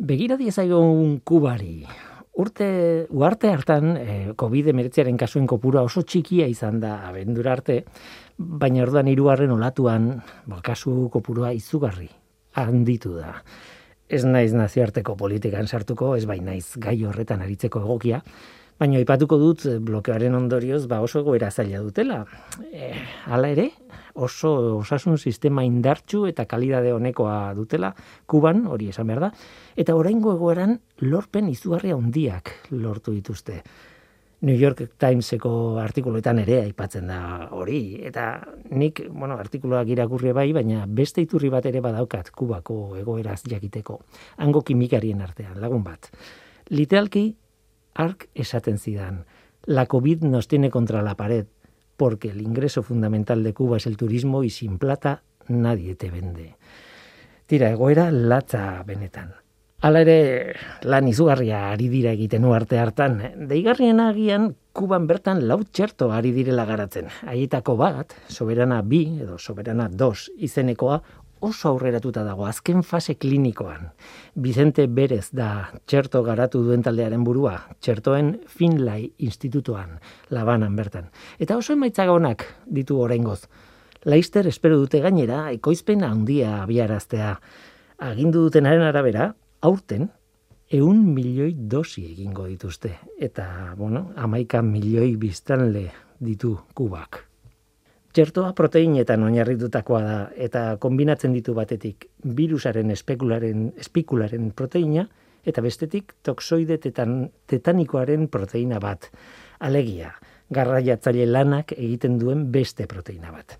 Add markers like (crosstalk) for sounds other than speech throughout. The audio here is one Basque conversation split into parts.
Begira diezagun kubari. Urte, uarte hartan, eh, COVID-19 kasuen kopura oso txikia izan da abendura arte, baina orduan hirugarren olatuan, ba, kasu kopurua izugarri handitu da. Ez naiz nazioarteko politikan sartuko, ez bai naiz gai horretan aritzeko egokia, baina aipatuko dut blokeoaren ondorioz ba oso goera zaila dutela. E, hala ere, oso osasun sistema indartsu eta kalidade honekoa dutela Kuban, hori esan behar da, eta oraingo egoeran lorpen izugarria handiak lortu dituzte. New York Timeseko artikuluetan ere aipatzen da hori eta nik, bueno, artikuluak irakurri bai, baina beste iturri bat ere badaukat Kubako egoeraz jakiteko. Hango kimikarien artean lagun bat. Literalki ark esaten zidan. La COVID nos tiene contra la pared porque el ingreso fundamental de Cuba es el turismo y sin plata nadie te vende. Tira, egoera latza benetan. Hala ere, lan izugarria ari dira egiten arte hartan. Deigarrien agian, Kuban bertan lau txerto ari direla garatzen. Haietako bat, soberana bi, edo soberana dos izenekoa, oso aurreratuta dago azken fase klinikoan. Bizente Berez da txerto garatu duen taldearen burua, txertoen Finlay Institutuan, labanan bertan. Eta oso emaitza onak ditu oraingoz. Laister espero dute gainera, ekoizpen handia abiaraztea. Agindu dutenaren arabera, aurten, eun milioi dosi egingo dituzte. Eta, bueno, amaika milioi biztanle ditu kubak. Txertoa proteinetan oinarritutakoa da eta kombinatzen ditu batetik virusaren espekularen espikularen proteina eta bestetik toxoide tetan, tetanikoaren proteina bat. Alegia, garraiatzaile lanak egiten duen beste proteina bat.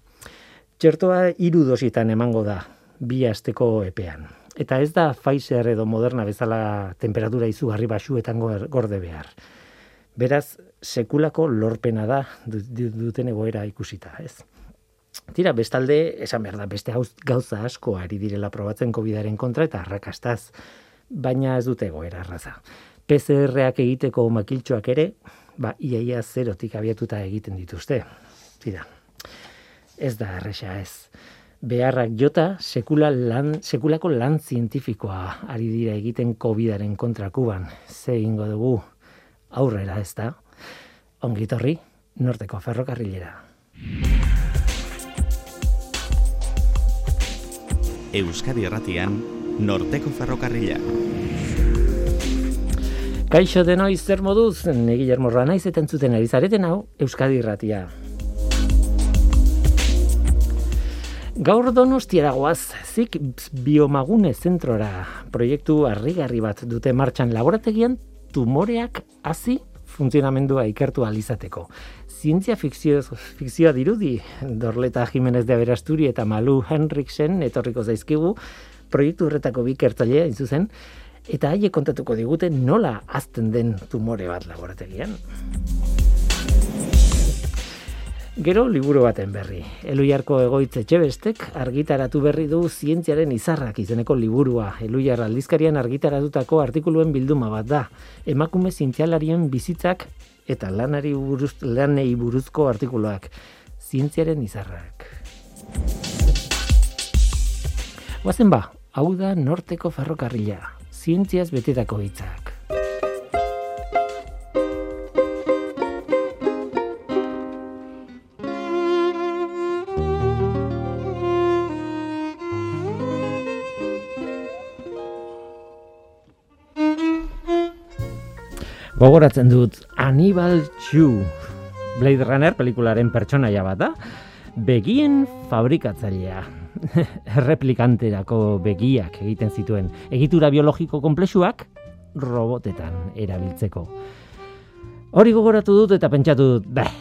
Txertoa hiru dositan emango da bi asteko epean. Eta ez da Pfizer edo Moderna bezala temperatura izugarri basuetan gorde behar. Beraz, sekulako lorpena da duten egoera ikusita, ez? Tira, bestalde, esan behar da, beste gauza asko ari direla probatzen COVID-aren kontra eta arrakastaz, baina ez dute egoera arraza. PCR-ak egiteko makiltxoak ere, ba, iaia zerotik abiatuta egiten dituzte. Tira, ez da erresa ez. Beharrak jota, sekula lan, sekulako lan zientifikoa ari dira egiten COVID-aren kontra kuban. Ze ingo dugu, aurrera ez da, ongitorri, norteko ferrokarrilera. Euskadi Erratian, norteko ferrokarrila. Kaixo denoi zer moduz, ne Guillermo Ranaiz zuten ari zareten hau, Euskadi Erratia. Gaur donostiara goaz, zik biomagune zentrora proiektu harrigarri bat dute martxan laborategian tumoreak hasi funtzionamendua ikertu alizateko. Zientzia fikzio, fikzioa dirudi, Dorleta Jimenez de Aberasturi eta Malu Henriksen etorriko zaizkigu, proiektu horretako bi kertzailea zuzen, eta haie kontatuko digute nola azten den tumore bat laborategian. Gero liburu baten berri. Eluiarko egoitze txebestek argitaratu berri du zientziaren izarrak izeneko liburua. Eluiar aldizkarian argitaratutako artikuluen bilduma bat da. Emakume zientzialarien bizitzak eta lanari buruz, lanei buruzko artikuluak. Zientziaren izarrak. Guazen ba, hau da norteko ferrokarrila. Zientziaz betetako hitzak. Gogoratzen dut Aníbal Chu Blade Runner pelikularen pertsonaia bat da begien fabrikatzailea. (laughs) Replikanterako begiak egiten zituen egitura biologiko konplexuak robotetan erabiltzeko. Hori gogoratu dut eta pentsatu dut beh,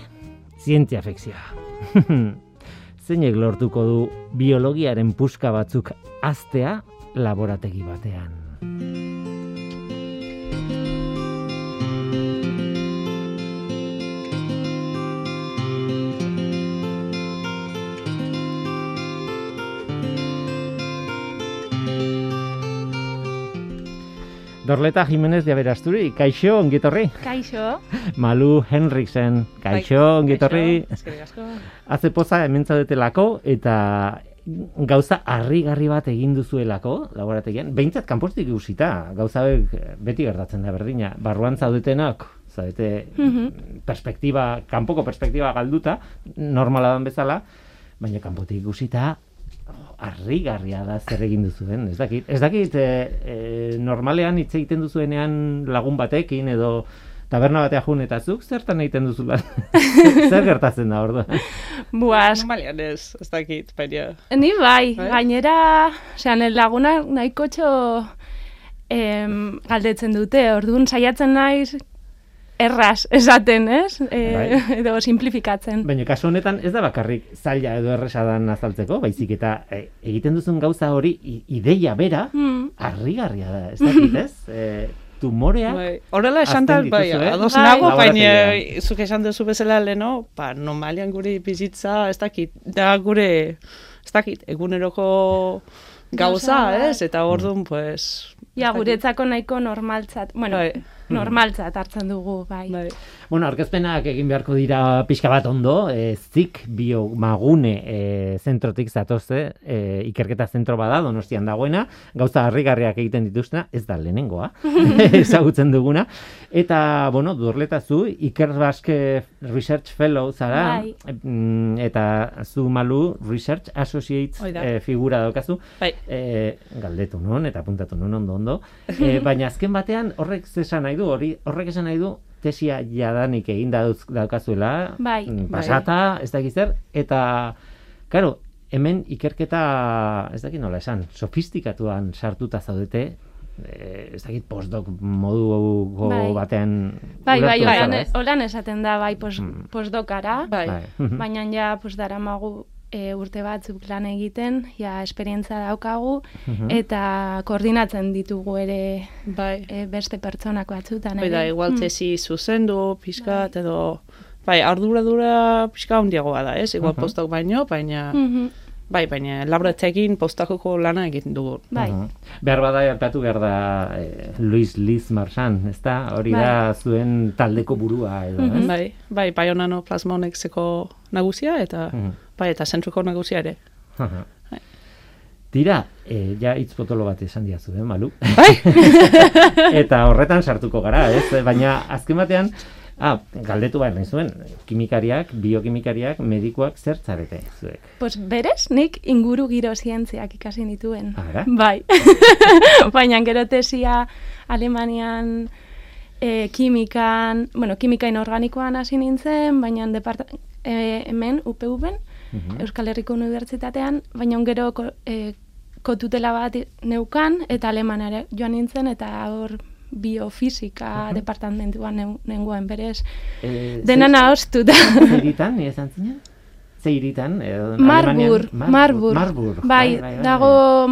zientzia fikzioa. (laughs) Zeinek lortuko du biologiaren puska batzuk aztea laborategi batean Dorleta Jimenez de Aberasturi, kaixo, ongitorri. Kaixo. (laughs) Malu Henriksen, kaixo, ongitorri. Haze poza hemen eta gauza harrigarri bat egin duzuelako laborategian, behintzat kanpostik ikusita, gauza eh, beti gertatzen da berdina, barruan zaudetenak, zaudete Mhm. perspektiba, kanpoko perspektiba galduta, normala dan bezala, baina kanpotik ikusita harrigarria da zer egin duzuen, ez dakit. Ez dakit, e, e, normalean hitz egiten duzuenean lagun batekin edo taberna batea jun eta zuk zertan egiten duzu lan? (laughs) zer gertatzen da orduan? Buaz, Normalian ez, ez dakit, baina... Ni bai, Bai? gainera, osea, nire laguna nahiko txo em, galdetzen dute, orduan saiatzen naiz erraz esaten, ez? E, Bai. (laughs) Edo simplifikatzen. Baina kasu honetan ez da bakarrik zaila edo erresa dan azaltzeko, baizik eta e, egiten duzun gauza hori ideia bera Mm. harrigarria da, ez dakit, ez? (laughs) E, tumorea Bai, horrela esan da, bai, dituzue, ados Bai. nago, baina zuk esan duzu bezala leno, ba, normalian gure bizitza, ez dakit, da gure, ez dakit, eguneroko Gauza bat. ez? Eta orduan, pues... Ja, guretzako nahiko normaltzat, bueno, Bai. Normaltzat hartzen dugu, bai. Bai. Bueno, aurkezpenak egin beharko dira pixka bat ondo, e, zik biomagune e, zentrotik zatozte, e, ikerketa zentro bada, donostian dagoena, gauza harrigarriak egiten dituztena, ez da lehenengoa, (laughs) (laughs) ezagutzen duguna, eta, bueno, durleta zu, Iker Baske Research Fellow zara, Bai. mm, eta zu malu Research Associates e, figura daukazu, Bai. e, galdetu nun eta apuntatu nun ondo ondo. (laughs) E, baina azken batean horrek ze esan nahi du, hori horrek esan nahi du tesia jadanik egin daukazuela, Bai. mm, pasata, ez dakit zer, eta, karo, hemen ikerketa, ez dakit nola esan, sofistikatuan sartuta zaudete, e, ez dakit postdoc moduko Bai. batean Bai, bai, ulertu holan, esaten da, bai, pos, Mm. postdokara, Bai. Bai. baina ja, pos, daramagu e, urte batzuk lan egiten, ja, esperientza daukagu, Mhm. eta koordinatzen ditugu ere Bai. e, beste pertsonak batzutan. Bai da, igual Mm. tesi zuzendu, pixkat, edo... Bai, arduradura pixka handiagoa da, ez? Igual Mhm. postok baino, baina... Mhm. Bai, baina laborategin postakoko lana egiten dugu. Bai. Mhm. Behar bada gertatu behar da eh, Luis Liz Marsan, ez da? Hori da zuen taldeko burua edo, ez? Bai, bai, bai plasmonexeko nagusia, eta Mhm. Bai, eta zentruko nagusia ere. Bai. Tira, eh, ja hitz potolo bat esan diazu, eh, malu? Bai, (laughs) Eta horretan sartuko gara, ez? Baina azken batean, ah, galdetu behar nahi zuen, kimikariak, biokimikariak, medikuak zer zarete zuek? Pues berez, nik inguru giro zientziak ikasi nituen. Ara? Bai. (laughs) Baina gero tesia Alemanian e, kimikan, bueno, kimikain organikoan hasi nintzen, baina departa, e, hemen UPV-en, Mhm. Euskal Herriko Unibertsitatean, baina gero ko, e, kotutela bat neukan, eta alemanare joan nintzen, eta hor biofisika departamentuan neu, nengoen berez. Eh, Dena ze- nahostu da. Ze hiritan, nire esan zinen? Ze hiritan? edo Marbur, Alemanian? Marbur. Marbur. Bai, dago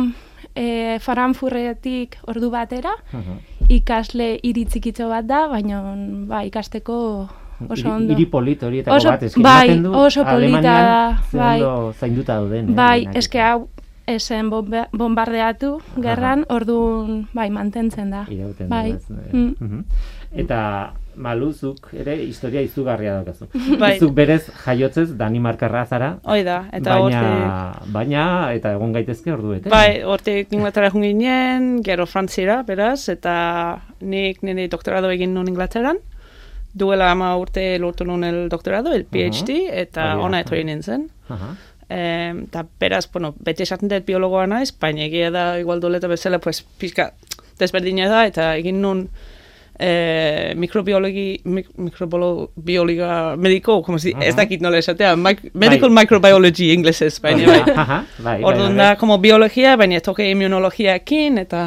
e, Frankfurtetik ordu batera, Mhm. ikasle iritzikitxo bat da, baina ba, ikasteko oso ondo. Hiri polit horietako Oso- bat, eske bai, du oso polita da, bai. zainduta dauden. eh, Bai, denak eske eta hau esen bomba- bombardeatu gerran, orduan bai, mantentzen da. Irauten bai. ez, eh, Mm. Eta maluzuk ere historia izugarria daukazu. (laughs) Bai. Zuk berez jaiotzez Danimarkarra zara, hoi da, eta baina, hortik... baina, eta egon gaitezke ordu bete. Bai, hortik Inglaterra joan ginen, gero Frantziera, beraz, eta nik nire doktorado egin nun Inglaterran, duela ama urte lortu nun el doktorado, el PhD, eta Hori da. ona etorri nintzen. Aha. Em, Eta beraz, bueno, beti esaten dut biologoa naiz, baina egia da, igual doleta bezala, pues, pizka desberdina da, eta egin nun eh, mikrobiologi, mik, mikrobiologa mediko, como si, ez Aha. dakit nola esatea, mic, medical Bai. microbiology (laughs) inglesez, baina bai. Bai, bai, Orduan bai, da, como biologia, baina toke immunologiakin, eta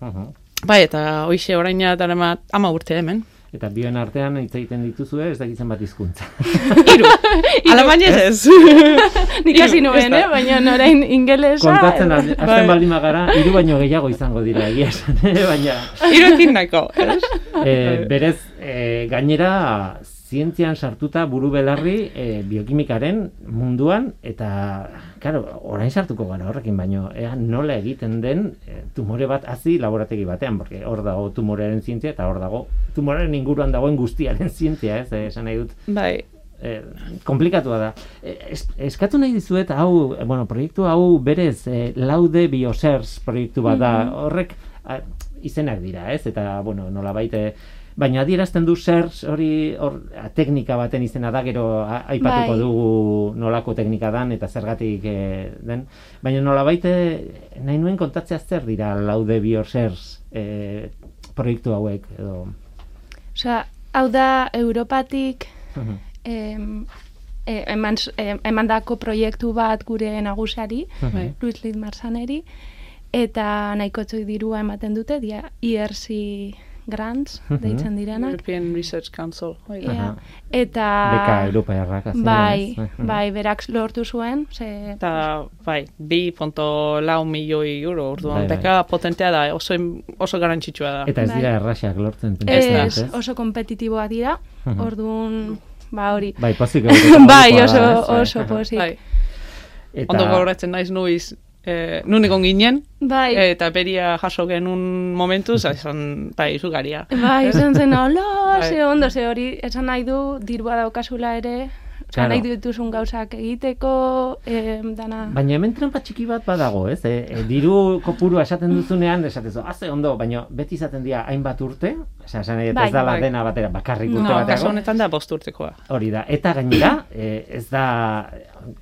Aha. bai, eta hoxe oraina darama ama urte hemen. Eta bioen artean hitz egiten dituzue, ez dakitzen bat hizkuntza. (laughs) Iru, (laughs) alemaniez ez. (laughs) Nik hasi nuen, eh? baina orain ingelesa. Kontatzen az- azten Bai. baldin bagara, hiru baino gehiago izango dira egia esan, eh, baina Iruekin nahiko, ez? e, berez e, gainera zientzian sartuta buru belarri e, biokimikaren munduan eta claro, orain sartuko gara horrekin baino ea nola egiten den e, tumore bat hazi laborategi batean porque hor dago tumorearen zientzia eta hor dago tumorearen inguruan dagoen guztiaren zientzia ez eh, esan nahi dut Bai, e, komplikatua da. Es, eskatu nahi dizuet, hau, bueno, proiektu hau berez, e, laude biosers proiektu bat da, horrek a, izenak dira, ez? Eta, bueno, nola baite, baina adierazten du zer hori hor, teknika baten izena da, gero a- aipatuko Bai. dugu nolako teknika dan eta zergatik e, den. Baina nola baite, nahi nuen kontatzea zer dira laude biosers e, proiektu hauek, edo... Osea, hau da Europatik em, e, eman, em, emandako proiektu bat gure nagusiari, Bai. Luis Lid Marsaneri, eta nahiko dirua ematen dute, dia ERC grants, Mhm. deitzen direnak. European Research Council. hoi da. Ea, Aha. eta... Beka azkenean, Bai, ez? Mhm. bai, berak lortu zuen, ze... Eta, bai, bi punto lau milioi euro, orduan, Bai, bai. beka potentea da, oso, oso garantzitsua da. Eta ez Bai. dira erraxak lortzen Ez, oso kompetitiboa dira, Mhm. orduan, ba hori. Bai, pozik (laughs) bai, oso, da, ez? Bai. oso pozik. Bai, Eta, ondo gauratzen naiz nuiz, eh, nun egon ginen, Bai, eta beria jaso genuen momentu, esan, bai, izugaria. bai, izan zen, (laughs) hola, Bai. ze ondo, ze hori, esan nahi du, dirua daukazula ere, Claro. Nahi dituzun gauzak egiteko, eh, dana... Baina hemen trampa txiki bat badago, ez? E, e, diru kopurua esaten duzunean, esatezu, haze ondo, baina beti izaten dira hainbat urte, esan esan eta ez Bai. dala Bai. dena batera, bakarrik urte No, Kasu bateako. honetan da bost urtekoa. Hori da, eta gainera, e, ez da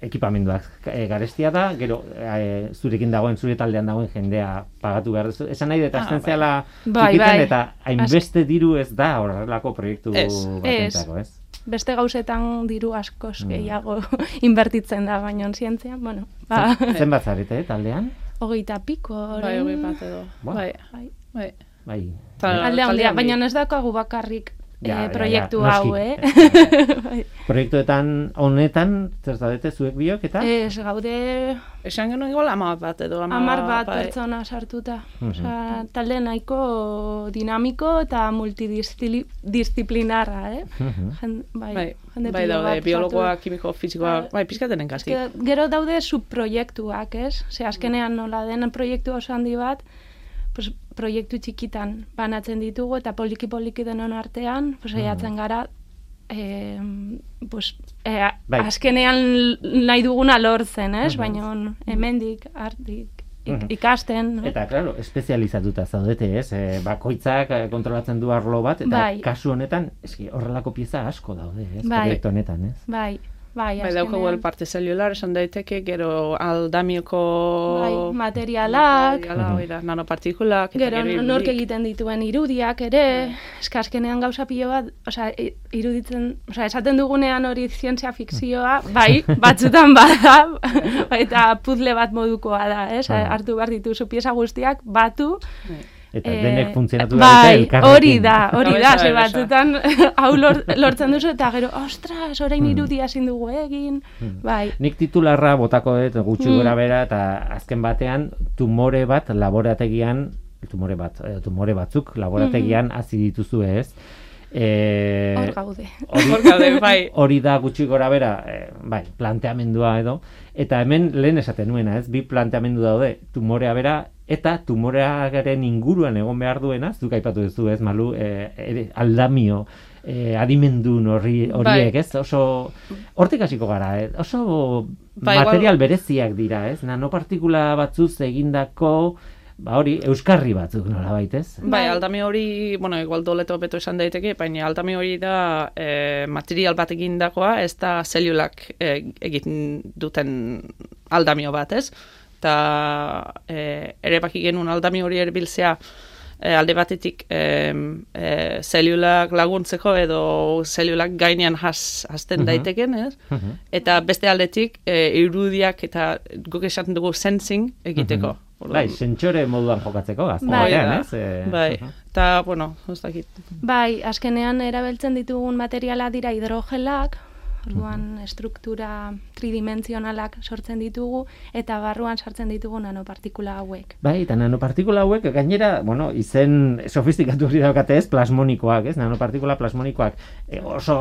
ekipamenduak e, garestia da, gero e, zurekin dagoen, zure taldean dagoen jendea pagatu behar duzu. Esan nahi, eta Ah, azten bai. zehala Bai, txikitzen, bai. eta hainbeste diru ez da horrelako proiektu Ez, batentzako, ez? Beste gauzetan diru askoz Mm. gehiago (laughs) inbertitzen da, baina zientzian, bueno, ba, (laughs) Zenbat zarete, taldean? hogeita piko, Bai, hori orain. bat edo. Ba. Bai, Bai. bai. Bai. Ta- Alde handia, taldean bi. baina ez daukagu bakarrik Ja, ja, eh, ja, proiektu noski. hau, eh? (laughs) (laughs) Bai. Proiektuetan honetan, zer zaudete zuek biok, eta? Ez gaude Esan genuen igual ama bat edo ama hamar bat bai. pertsona sartuta. Mhm. Osea, talde nahiko dinamiko eta multidisciplinarra, eh? Mhm. Jen, bai, Bai, jende bai daude, bat biologoa, sartu. kimiko, fizikoa, Bai. bai, pizkaten enkasi. Eske, gero daude subproiektuak, ez? Ze azkenean nola den proiektu oso handi bat, pues, proiektu txikitan banatzen ditugu eta poliki-poliki denon artean, pues, saiatzen gara eh, pues, eh, Bai. azkenean nahi duguna lortzen, ez? Mhm. Baina hemendik, artik, ik, Mhm. ikasten. no? Eta, claro, espezializatuta zaudete, ez? E, bakoitzak eh, kontrolatzen du arlo bat, eta Bai. kasu honetan, eski, horrelako pieza asko daude, ez? Bai. Proiektu honetan, ez? Bai, bai, Bai, daukagu el parte celular, esan daiteke, gero aldamioko... Bai, materialak, Materiala, da, nanopartikulak, Gero gero nork egiten dituen irudiak ere, eska azkenean gauza pilo bat, i- iruditzen, osea, esaten dugunean hori zientzia fikzioa, (laughs) bai, batzutan bada, (laughs) eta puzle bat modukoa da, ez? Ah. Hartu behar dituzu pieza guztiak, batu, Eta eh, denek funtzionatu behar bai, dute hori da, hori da, ze batzutan (laughs) hau lor, lortzen duzu, eta gero, ostras, orain Hmm. irudia ezin dugu egin, bai, Nik titularra botako dut gutxi Mm. gora bera eta azken batean tumore bat laborategian tumore bat, eh, tumore batzuk laborategian hasi dituzu ez. Eh, hor gaude. Hor gaude, bai. (laughs) hori da gutxi gora bera, eh, bai, planteamendua edo, eta hemen lehen esaten nuena, ez, bi planteamendu daude, tumorea bera, eta tumorearen inguruan egon behar duena, zuk aipatu duzu, ez, malu, eh, ere, aldamio, eh, adimendun horri, horiek, Bai. ez, oso, hortik hasiko gara, eh, oso Bai, igual- material bereziak dira, ez, nanopartikula batzuz egindako, ba hori, euskarri batzuk nola baitez? Bai, Bai. aldami hori, bueno, igual doleto beto esan daiteke, baina aldami hori da eh, material bat egindakoa, ez da zelulak eh, egiten duten aldamio bat, ez? Eta eh, ere baki genuen aldami hori erbiltzea eh, alde batetik eh, eh, zelulak laguntzeko edo zelulak gainean has, hasten Mhm. daiteken, ez? Mhm. Eta beste aldetik eh, irudiak eta guk esaten dugu sensing egiteko. Bai, sentsore moduan jokatzeko gazte Bai. batean, ez? Eh, Bai, aha. eta, bueno, ez dakit. Bai, azkenean erabiltzen ditugun materiala dira hidrogelak, orduan estruktura tridimensionalak sortzen ditugu eta barruan sartzen ditugu nanopartikula hauek. Bai, eta nanopartikula hauek gainera, bueno, izen sofistikatu hori daukate ez, plasmonikoak, ez? Nanopartikula plasmonikoak e, oso,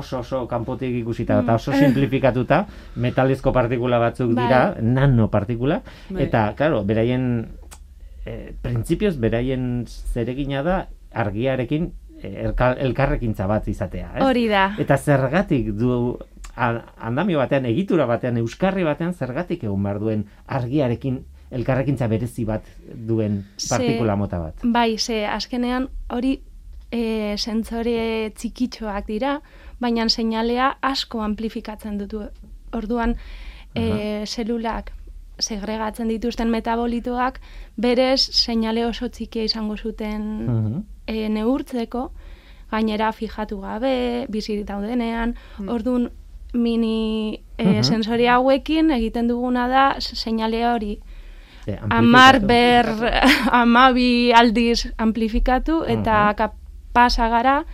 oso, oso kanpotik ikusita eta oso simplifikatuta, metalezko partikula batzuk Mm. Bai. dira, nanopartikula, Bai. eta, claro, beraien, e, printzipioz, beraien zeregina da, argiarekin eh, elkarrekintza bat izatea, ez? Hori da. Eta zergatik du andamio batean, egitura batean, euskarri batean, zergatik egun behar duen argiarekin elkarrekintza berezi bat duen Ze- partikula mota bat. Bai, ze azkenean hori e, sentsore txikitxoak dira, baina seinalea asko amplifikatzen dutu. Orduan, e, zelulak segregatzen dituzten metabolitoak berez seinale oso txikia izango zuten Mhm. E, neurtzeko, gainera fijatu gabe, bizirik daudenean, orduan mini e, Mhm. sensori hauekin egiten duguna da seinale hori Eh, amar ber (laughs) amabi aldiz amplifikatu eta Mhm. kapasa gara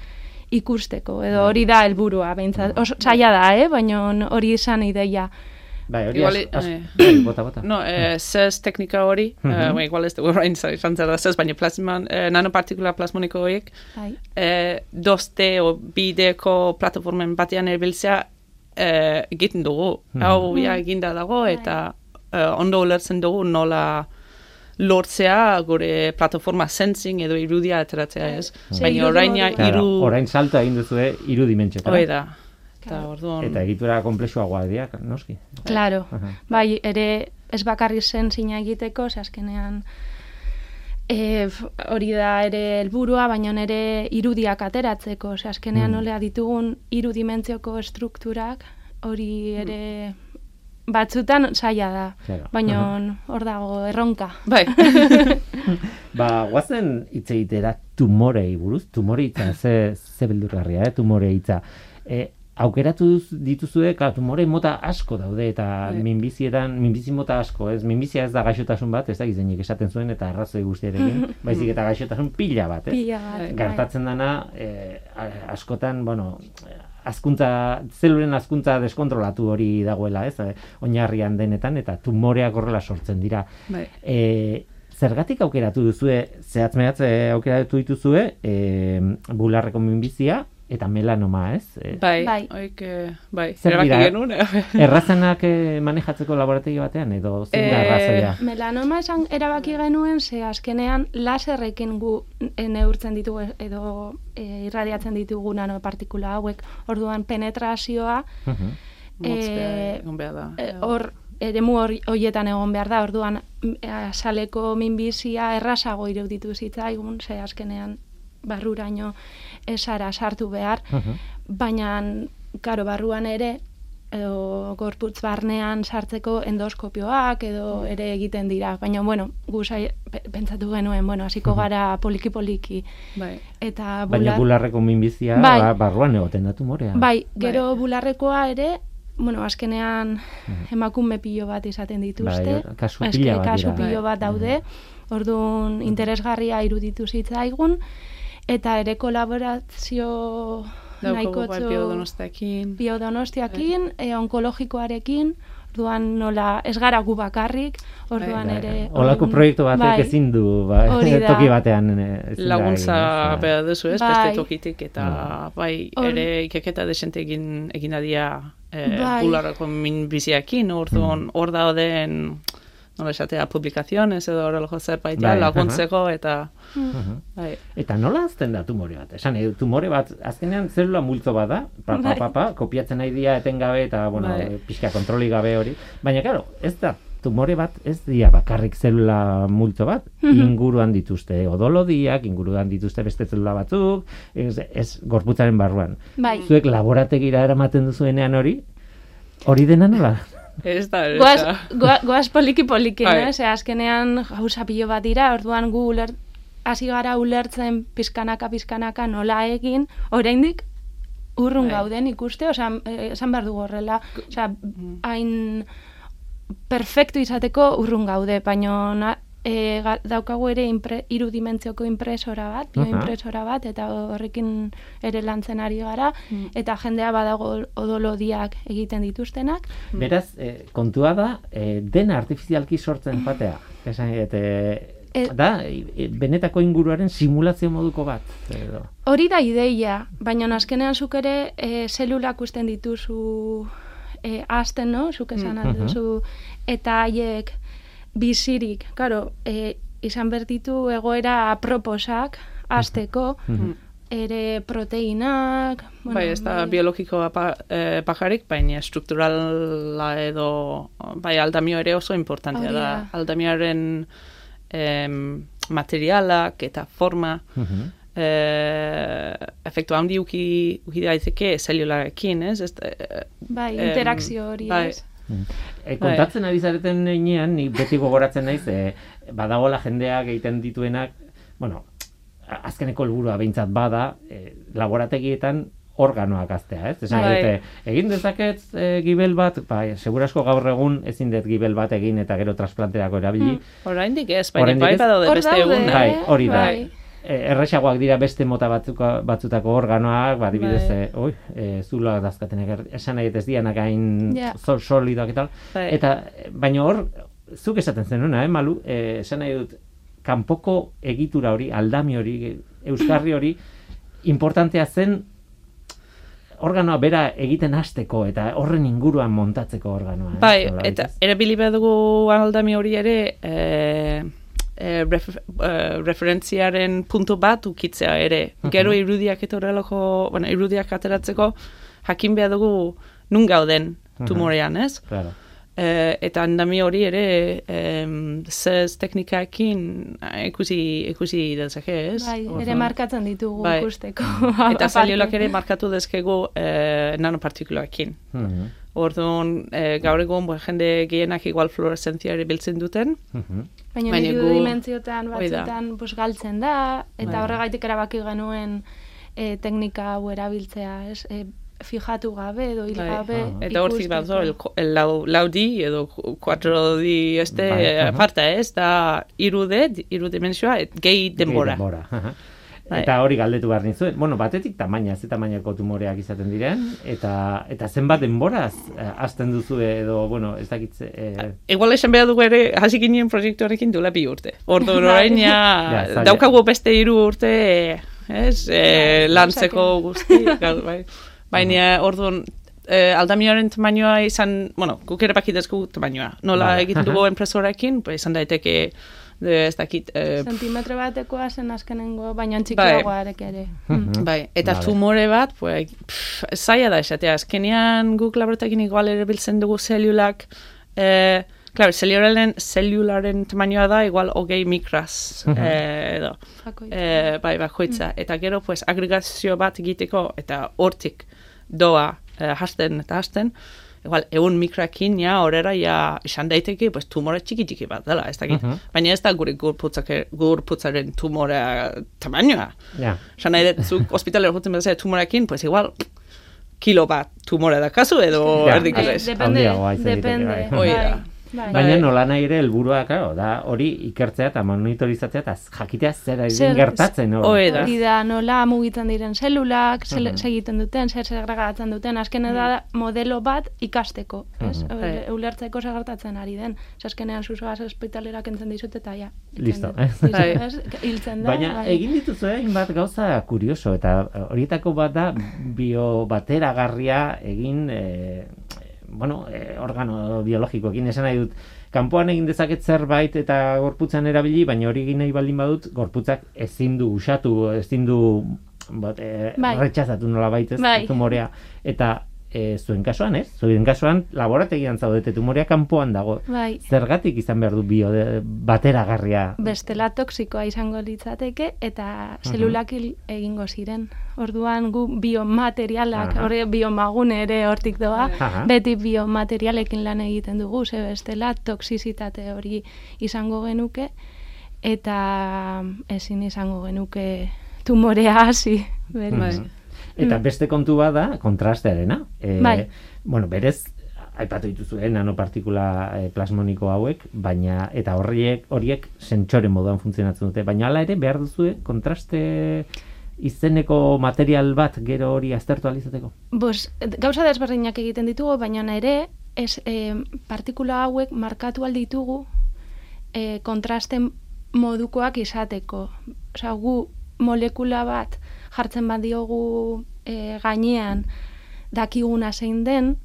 ikusteko, edo hori da helburua behintzat. Oso zaila da, eh? baina hori izan ideia. Bai, hori Igual, as, as, eh. (clears throat) bai, bota, bota. No, eh, zez teknika hori, Mhm. eh, bueno, igual ez dugu orain za- izan zer da zez, baina plasman, eh, nanopartikula plasmoniko horiek, Bai. eh, 2D o bideko plataformen batean erabiltzea eh, egiten dugu. Mhm. Hau ja eginda dago eta eh, ondo ulertzen dugu nola lortzea gure plataforma sensing edo irudia ateratzea ez. Baina orain. Claro, iru... orain salto egin duzue iru dimentsiotara. Hoi da. Eta Claro. orduan... Eta egitura komplexuagoa dira, noski. Claro. Aha. Bai, ere ez bakarri zen zina egiteko, ze azkenean e, hori da ere helburua, baina ere irudiak ateratzeko, ze azkenean Mm. nolea ditugun hiru dimentzioko estrukturak, hori ere batzutan zaila da, Claro. baina hor dago erronka. Bai. (laughs) Ba, guazen hitz egitera tumorei buruz, tumore hitza, ze, ze beldurgarria, eh, tumore hitza. E, aukeratu dituzue, ka, tumore mota asko daude, eta Bai. minbizietan, minbizi mota asko, ez, minbizia ez da gaixotasun bat, ez da gizenik esaten zuen, eta arrazoi guztiarekin, (laughs) baizik eta gaixotasun pila bat, ez? Pila bat. Bai. bai. Gertatzen dana, a- askotan, bueno, azkuntza, zelulen azkuntza deskontrolatu hori dagoela, ez? Eh, Oinarrian denetan, eta tumoreak horrela sortzen dira. Bai. E, zergatik aukeratu duzue, zehatz mehatz eh, aukeratu dituzue, e, bularreko minbizia eta melanoma, ez? E, Bai, Bai. oik, eh, bai, Zer erabaki dira? genuen. eh? (laughs) Errazenak eh, manejatzeko laborategi batean, edo zein da Eh, arrazoia? Melanoma esan erabaki genuen, ze azkenean laserrekin gu neurtzen ditugu edo e, irradiatzen ditugu nanopartikula hauek, orduan penetrazioa Eh, behar da. e, hor eremu hori- horietan egon behar da, orduan m, azaleko minbizia errazago iruditu zitzaigun, ze azkenean barruraino esara sartu behar, Mhm. baina, karo, barruan ere, edo gorputz barnean sartzeko endoskopioak edo ere egiten dira. Baina, bueno, gu sai- pe- pentsatu genuen, bueno, hasiko gara poliki-poliki. Bai. Eta Baina bular- bularreko minbizia Bai. ba, barruan egoten da tumorea. Bai, gero bularrekoa ere, bueno, azkenean emakume pilo bat izaten dituzte. Bai, kasu pila bat kasu pilo bat daude. Orduan interesgarria iruditu zitzaigun eta ere kolaborazio Daukagu bai nahikotxo biodonostakin. biodonostiakin, e, onkologikoarekin, orduan nola ez gara gu bakarrik, orduan Bai, ere... Olako orduan- proiektu batek bai, ezin du ba, (laughs) da. toki batean eh, laguntza behar duzu ez, Bai. beste tokitik, eta bai, Hor- ere ikeketa desente egin, egin adia eh, Bai. bularrako minbiziakin, orduan hor dauden nola esatea, publikaziones edo horrelako zerbait Bai, laguntzeko, eta Mhm. bai, Eta nola azten da tumore bat? Esan, eh, tumore bat, azkenean zelula multzo bat da, pa, pa, Bai. pa, pa, kopiatzen nahi dira etengabe eta, bueno, Bai. pixka kontroli gabe hori. Baina, claro, ez da, tumore bat ez dira bakarrik zelula multzo bat, Mhm. inguruan dituzte odolodiak, inguruan dituzte beste zelula batzuk, ez, ez gorputzaren barruan. Bai, Zuek laborategira eramaten duzuenean hori, hori dena nola? Ez da, ez Goaz, goa- goaz poliki-poliki, Bai. no? Ze azkenean gauza pilo bat dira, orduan gu uler, hasi gara ulertzen pizkanaka pizkanaka nola egin, oraindik urrun Bai. gauden ikuste, osea, eh, esan behar dugu horrela, osea, hain perfecto izateko urrun gaude, baina na, e, daukagu ere impre, iru dimentzioko impresora bat, bioimpresora bat, eta horrekin ere lantzen ari gara, eta jendea badago odolodiak egiten dituztenak, Beraz, eh, kontua da, eh, dena artifizialki sortzen patea. Esan, et, E- da, benetako inguruaren simulazio moduko bat. Edo. Hori da ideia, baina azkenean zuk ere e, zelulak usten dituzu e, azten, no? Zuk esan Mhm. alduzu, eta haiek bizirik, karo, e, izan bertitu egoera aproposak azteko, Mhm. ere proteinak, bueno, bai, ez da biologikoa pa, eh, pajarik, baina strukturala edo, bai, aldamio ere oso importantea da. da. Aldamioaren em, materialak eta forma, Mhm. eh, efektu handi uki, uki daiteke zelularekin, ez? ez eh, bai, em, interakzio hori, bai. ez? E, kontatzen ari zareten heinean, ni beti gogoratzen naiz, e, badagoela jendeak egiten dituenak, bueno, azkeneko helburua behintzat bada, e, laborategietan organoak aztea, ez? Esan Bai. dute, egin dezaket e, gibel bat, bai, segurasko gaur egun ezin dut gibel bat egin eta gero trasplanterako erabili. Oraindik ez, baina bai badaude beste egun. Bai, hori da. Bai. E, erresagoak dira beste mota batzuka, batzutako organoak, ba, adibidez, Bai. e, oi, e, zulak dazkatenak, er- esan nahi ez dianak hain sol, solidoak eta tal. Bai. Eta, baina hor, zuk esaten zenuna, eh, Malu, e, esan nahi dut, kanpoko egitura hori, aldami hori, euskarri hori, importantea zen organoa bera egiten hasteko eta horren inguruan montatzeko organoa. ez? Bai, Nolabait, eta erabili dugu aldami hori ere e, e, ref, e, referentziaren puntu bat ukitzea ere. Gero irudiak eta horrelako, bueno, irudiak ateratzeko jakin behar dugu nun gauden tumorean, ez? Claro. E, eta andami hori ere em, zez teknikaekin eh, ikusi, ikusi dezake, ez? Bai, ere markatzen ditugu Bai. ikusteko. Eta (laughs) zaliolak ere markatu dezkegu e, nanopartikulaekin. Mhm. Orduan, e, gaur egun bo, jende gehienak igual fluoreszentzia ere biltzen duten. Mhm. Baina, Baina gu- da. batzutan pues, galtzen da, eta Bai. horregaitik erabaki genuen e, teknika hau erabiltzea, ez? E, fijatu gabe edo hil Bai. gabe Ah. Eta hortik bat zo, el, el lau, lau di edo 4 di este Bai, aparta ez, da irude, iru dimensioa, et, gehi denbora. Bai. Eta hori galdetu behar nizuen. Bueno, batetik tamaina, ze tamainako tumoreak izaten diren, eta eta zenbat denboraz eh, hasten duzu edo, bueno, ez dakitze... Eh, Igual esan behar dugu ere, hasi ginen proiektuarekin duela bi urte. Ordu Bai. orain ja, (laughs) daukagu beste hiru urte, ez, e, lantzeko guzti, gal, bai. Baina orduan, eh, aldamioaren tamainoa izan, bueno, guk ere bakitezku tamainoa. Nola Vale. egiten dugu enpresorekin, pues, izan daiteke, de, ez dakit, eh, Zentimetro batekoa zen azkenengo, baina txikiagoarek ere. Mm. Bai, eta Vale. tumore bat, pues, pff, zaila da esatea. Azkenean guk laboratekin igual ere biltzen dugu zelulak, eh, claro, zelularen, zelularen tamainoa da igual hogei mikras, eh, edo. Bakoitza. Eh, bai, bakoitza. Eta gero, pues, agregazio bat egiteko, eta hortik doa eh, hasten eta hasten, igual, egun mikrakin, ja, horrera, ja, esan daiteke, pues, tumore txiki txiki bat dela, ez dakit. Mhm. Baina ez da gure gurputzaren tumorea tamainoa. ja. Esan nahi dut, zuk ospitalera jutzen bezala tumorekin, pues igual, kilo bat tumore dakazu edo Ja. erdik Bai, ez. depende, depende. bai. Bai, bai. Baina Bai. nola nahi ere helburua, claro, da hori ikertzea eta monitorizatzea eta jakitea zer ari gertatzen. hor. Hoi da. Hori da, nola mugitzen diren zelulak, zel, segiten duten, zer segregatzen duten, azken da modelo bat ikasteko, ez? Mhm. Bai. Bai. Ulertzeko zer gertatzen ari den. Ez azkenean zuzoaz ospitalera kentzen dizut eta ja. Listo, eh? (laughs) Bai. Hiltzen da. Baina bai. egin dituzu hainbat gauza kurioso eta eh, horietako bat da biobateragarria egin eh, bueno, eh, organo biologikoekin esan nahi dut kanpoan egin dezaket zerbait eta gorputzan erabili, baina hori egin nahi baldin badut, gorputzak ezin du usatu, ezin du bat, eh, Bai. retxazatu nola baitez Bai. tumorea. Eta eh, zuen kasuan, ez? Zuen kasuan laborategian zaudete tumorea kanpoan dago. Bai. Zergatik izan behar du bio de, bateragarria? bestela toksikoa izango litzateke eta zelulak hil egingo ziren. Orduan gu biomaterialak, hori biomagune ere hortik doa, Aha. beti biomaterialekin lan egiten dugu, ze bestela toksizitate hori izango genuke eta ezin izango genuke tumorea hasi. berriz. Eta beste kontu bat da, kontrastearena. E, Bai. Bueno, berez, aipatu dituzu, eh, nanopartikula eh, plasmoniko hauek, baina, eta horriek, horiek sentsore moduan funtzionatzen dute, baina hala ere behar duzue kontraste izeneko material bat gero hori aztertu alizateko. Bos, gauza desberdinak egiten ditugu, baina ere, ez, e, partikula hauek markatu alditugu e, kontrasten modukoak izateko. Osea, gu molekula bat jartzen badiogu e, gainean dakiguna zein den,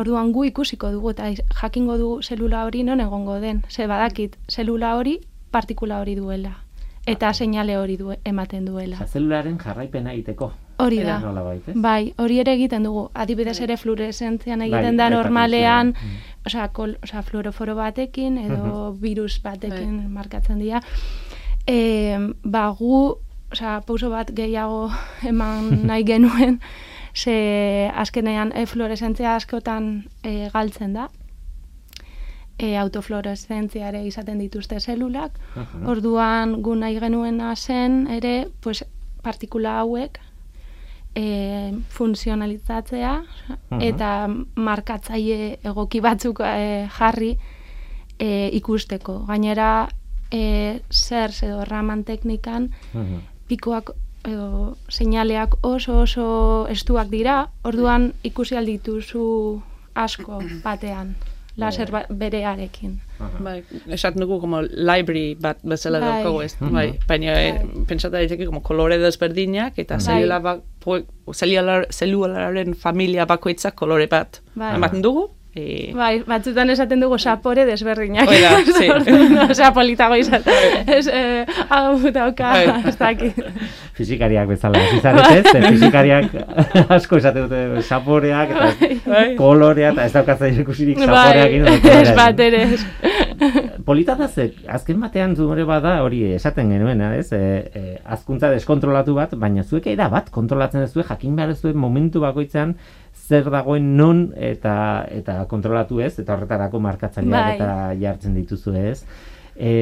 orduan gu ikusiko dugu eta jakingo dugu zelula hori non egongo den. Ze badakit, zelula hori partikula hori duela. eta seinale hori du ematen duela. Osa, zelularen jarraipena egiteko. Hori da. Nola baita, ez? Bai, hori ere egiten dugu. Adibidez ere fluoresentzian Bai, egiten da aipatu normalean. Mm. osea, kol, osea, fluoroforo batekin edo virus batekin markatzen dira. E, ba, gu, osea, pauso bat gehiago eman nahi genuen, ze azkenean e, fluoresentzia askotan e, galtzen da. E, autofluoreszentzia ere izaten dituzte zelulak. Mhm. Orduan gu nahi genuena zen ere, pues, partikula hauek e, funtzionalitzatzea Mhm. eta markatzaile egoki batzuk e, jarri e, ikusteko. Gainera, e, zer edo raman teknikan Mhm. Pikoak edo seinaleak oso oso estuak dira, orduan ikusi aldituzu asko batean, laser ba berearekin. Bai, esaten dugu como library bat bezala Bai. daukagu ez. Bai, baina bai. pentsata daiteke como kolore desberdinak eta Bai. zelula zelular, zelulararen familia bakoitzak kolore bat. Bai. Ematen dugu? E, Bai, batzutan esaten dugu sapore desberdinak. Hoi da, (laughs) sí. Osea, politago izaten. Ez, eh, hau dauka, Bai. ez dakit. Fizikariak bezala, hasi zarete, ze fizikariak (laughs) asko esate dute saporeak, eta Bai. kolorea, eta ez daukatzen ikusirik Bai, saporeakin. edo ez bat ere. ez. Polita da ze, azken batean zure bada hori esaten genuena, ez? E, e, azkuntza deskontrolatu bat, baina zuek era bat kontrolatzen ez jakin behar ez momentu bakoitzean zer dagoen non eta eta kontrolatu ez, eta horretarako markatzaileak Bai. eta jartzen dituzu ez. E,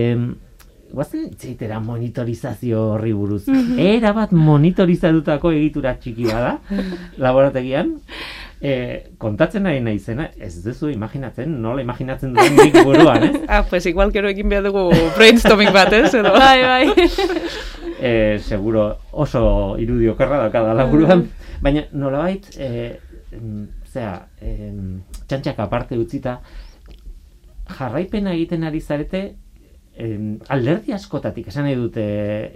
Guazen itzeitera monitorizazio horri buruz. Era bat monitorizatutako egitura txiki bada, (laughs) laborategian, e, kontatzen nahi naizena, ez duzu imaginatzen, nola imaginatzen duen nik buruan, ez? ah, pues igual gero egin behar dugu brainstorming bat, ez? Edo. (laughs) Bai, bai. e, seguro oso irudi okerra daukada laburuan, baina nolabait, e, em, zera, em, txantxak aparte utzita, jarraipena egiten ari zarete, em, alderdi askotatik, esan nahi dute,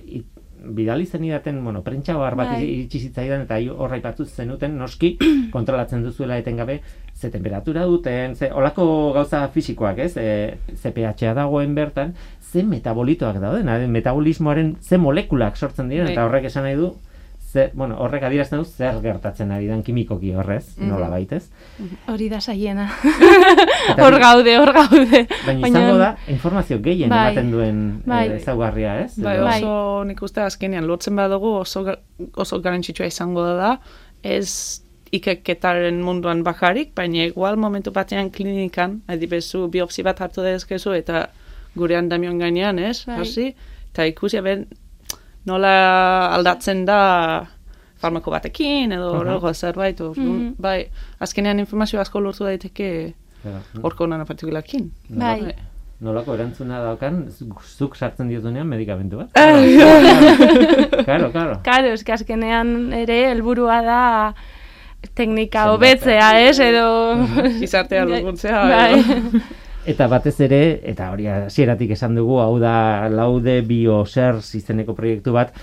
it, bidali zenidaten, bueno, prentsa bar bat Bai. iritsi zitzaidan eta hi hor aipatu zenuten noski (clears throat) kontrolatzen duzuela etengabe ze temperatura duten, ze olako gauza fisikoak, ez? E, ze pH dagoen bertan, ze metabolitoak dauden, metabolismoaren ze molekulak sortzen diren eta Bai. horrek esan nahi du ze, bueno, horrek adierazten du zer gertatzen ari den kimikoki horrez, Mhm. nola baitez. Hori da saiena. Hor gaude, hor gaude. Baina izango da informazio gehien Bai. ematen duen Bai. eh, ezaugarria, ez? Bai, Bai. oso nik uste azkenean lotzen badugu oso, oso garantzitsua izango da, ez ikerketaren munduan bakarik, baina igual momentu batean klinikan, adibezu biopsi bat hartu dezkezu eta gure andamion gainean, ez? Bai. Hasi, eta ikusi ben nola aldatzen da farmako batekin edo Mhm. horrego zerbait, orduan, Mhm. bai, azkenean informazio asko lortu daiteke horko nanopartikulakin. Bai. Nolako erantzuna daukan, zuk- sartzen diozunean medikamentu bat? Claro, claro. Karo, eske azkenean ere helburua da teknika hobetzea, ez? Edo... Gizartea laguntzea, (laughs) Bai. Eta batez ere, eta hori hasieratik esan dugu, hau da laude biosers izeneko proiektu bat,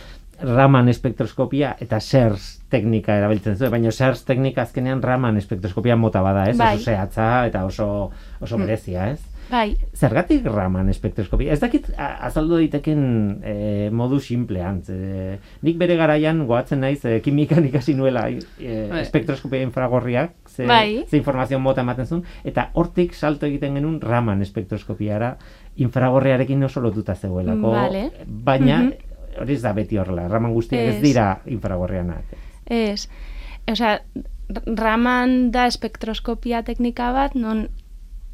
Raman espektroskopia eta SERS teknika erabiltzen zuen, baina SERS teknika azkenean Raman espektroskopia mota bada, ez? Bai. Oso zehatza eta oso, oso berezia, ez? Bai, Zergatik Raman espektroskopia? Ez dakit azaldu daiteken e, modu simplean. Ze, nik bere garaian goatzen naiz e, kimikan ikasi nuela e, Bai. espektroskopia infragorriak, ze, Bai. ze informazio mota ematen zuen, eta hortik salto egiten genuen Raman espektroskopiara infragorriarekin oso lotuta zegoelako. Vale. Baina, Mhm. hori ez da beti horrela, Raman guztiak ez Ez. dira infragorrianak. ez. Osea, raman da espektroskopia teknika bat, non,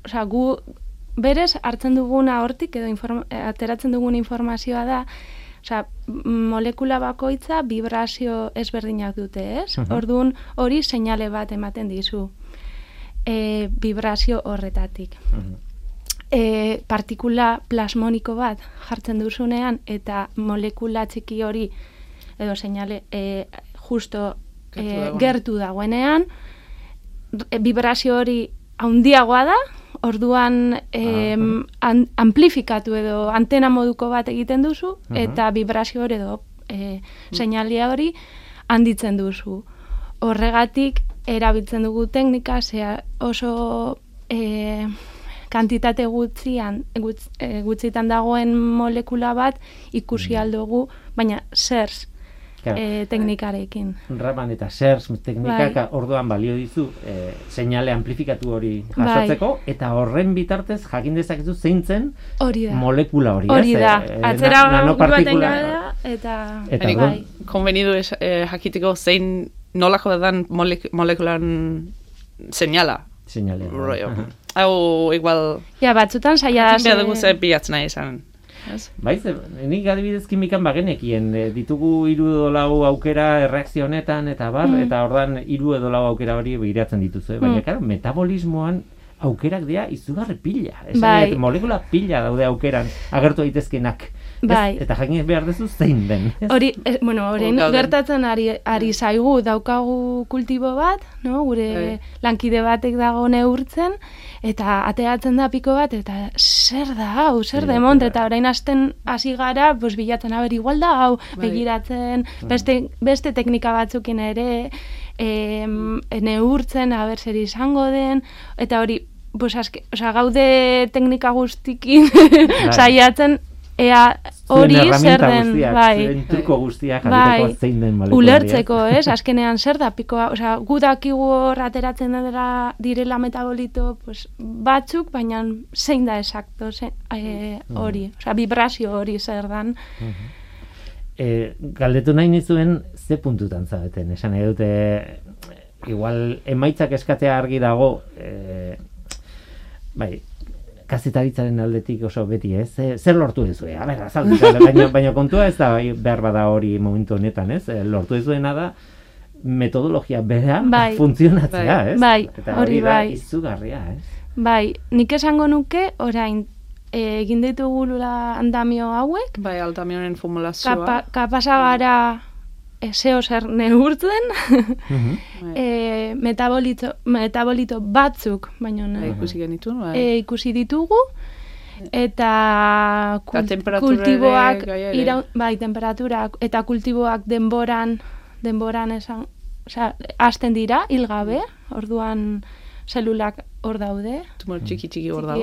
osea, gu berez hartzen duguna hortik edo inform, eh, ateratzen dugun informazioa da, osea, m- molekula bakoitza vibrazio ezberdinak dute, ez? Mhm. Orduan hori seinale bat ematen dizu. E, vibrazio horretatik. Mhm. e, partikula plasmoniko bat jartzen duzunean eta molekula txiki hori edo seinale e, justo Gertu e, dagoen. gertu dagoenean e, vibrazio hori handiagoa da orduan e, an, amplifikatu edo antena moduko bat egiten duzu Mhm. eta vibrazio hori edo e, seinalia hori handitzen duzu horregatik erabiltzen dugu teknika zea oso e, kantitate gutxian, gutz, e, gutxitan dagoen molekula bat ikusi aldugu, baina zers Claro. E, teknikarekin. Raman eta SERS teknikak Bai. orduan balio dizu e, seinale amplifikatu hori jasotzeko eta horren bitartez jakin dezakezu zein zen Hori da. molekula hori. Hori da. E, e, Atzera na- nanopartikula- eta... Eta Nik orduan- konbenidu es, eh, jakiteko zein nolako dan molek, molekulan seinala. Seinale. Hau, igual, Ja, batzutan saia jakin behar dugu ze bilatzen nahi esan. Ez? Bai, ze, nik adibidez kimikan bagenekien, e, ditugu hiru edo lau aukera erreakzio honetan eta bar, Mm. eta ordan hiru edo lau aukera hori begiratzen dituzu, eh? baina Mm. claro, metabolismoan aukerak dira izugarri pila. Esan Bai. molekula pila daude aukeran agertu daitezkenak. Ez? Bai. Eta jakin behar duzu zein den. ez? Hori, eh, bueno, orain gertatzen ari, ari zaigu daukagu kultibo bat, no? gure Bai. lankide batek dago neurtzen, eta ateratzen da piko bat, eta zer da hau, zer Bai, demont, bai. eta orain hasten hasi gara, pues, bilatzen haber igual da hau, Bai. begiratzen, beste, beste teknika batzukin ere, em, neurtzen, haber zer izango den, eta hori, pues, azke, osea, gaude teknika guztikin (laughs) saiatzen, ea hori zer den, guztiak, bai. truko guztiak Bai. zein den molekula. Ulertzeko, ez? Azkenean zer da pikoa, osea, gu dakigu hor ateratzen dira direla metabolito pues, batzuk, baina zein da esakto ze, eh, hori, osea, vibrazio hori zer dan. E, galdetu nahi nizuen ze puntutan zabeten, esan nahi dute igual emaitzak eskatzea argi dago e, bai kazetaritzaren aldetik oso beti ez, Ze- zer lortu duzu, a ber, azaldu, (laughs) baina, baina kontua ez da bai, behar bada hori momentu honetan, ez, E, lortu duzuena da metodologia bera Bai. (laughs) funtzionatzea, Bai. ez? Bai, Eta hori hori da bai. izugarria, ez? Bai, nik esango nuke, orain, eh, egin ditugula andamio hauek, Bai, altamionen formulazioa. kapa, kapasa gara eh, zeo zer neurtzen, Mhm. Bai. (laughs) eh, metabolito, metabolito batzuk, baina Bai, ikusi genitun, bai. e, ikusi ditugu eta kul- temperatura ere kultiboak iraun- bai temperaturak eta kultiboak denboran denboran esan osea hasten dira hilgabe orduan zelulak hor daude Tumor txiki txiki hor dago.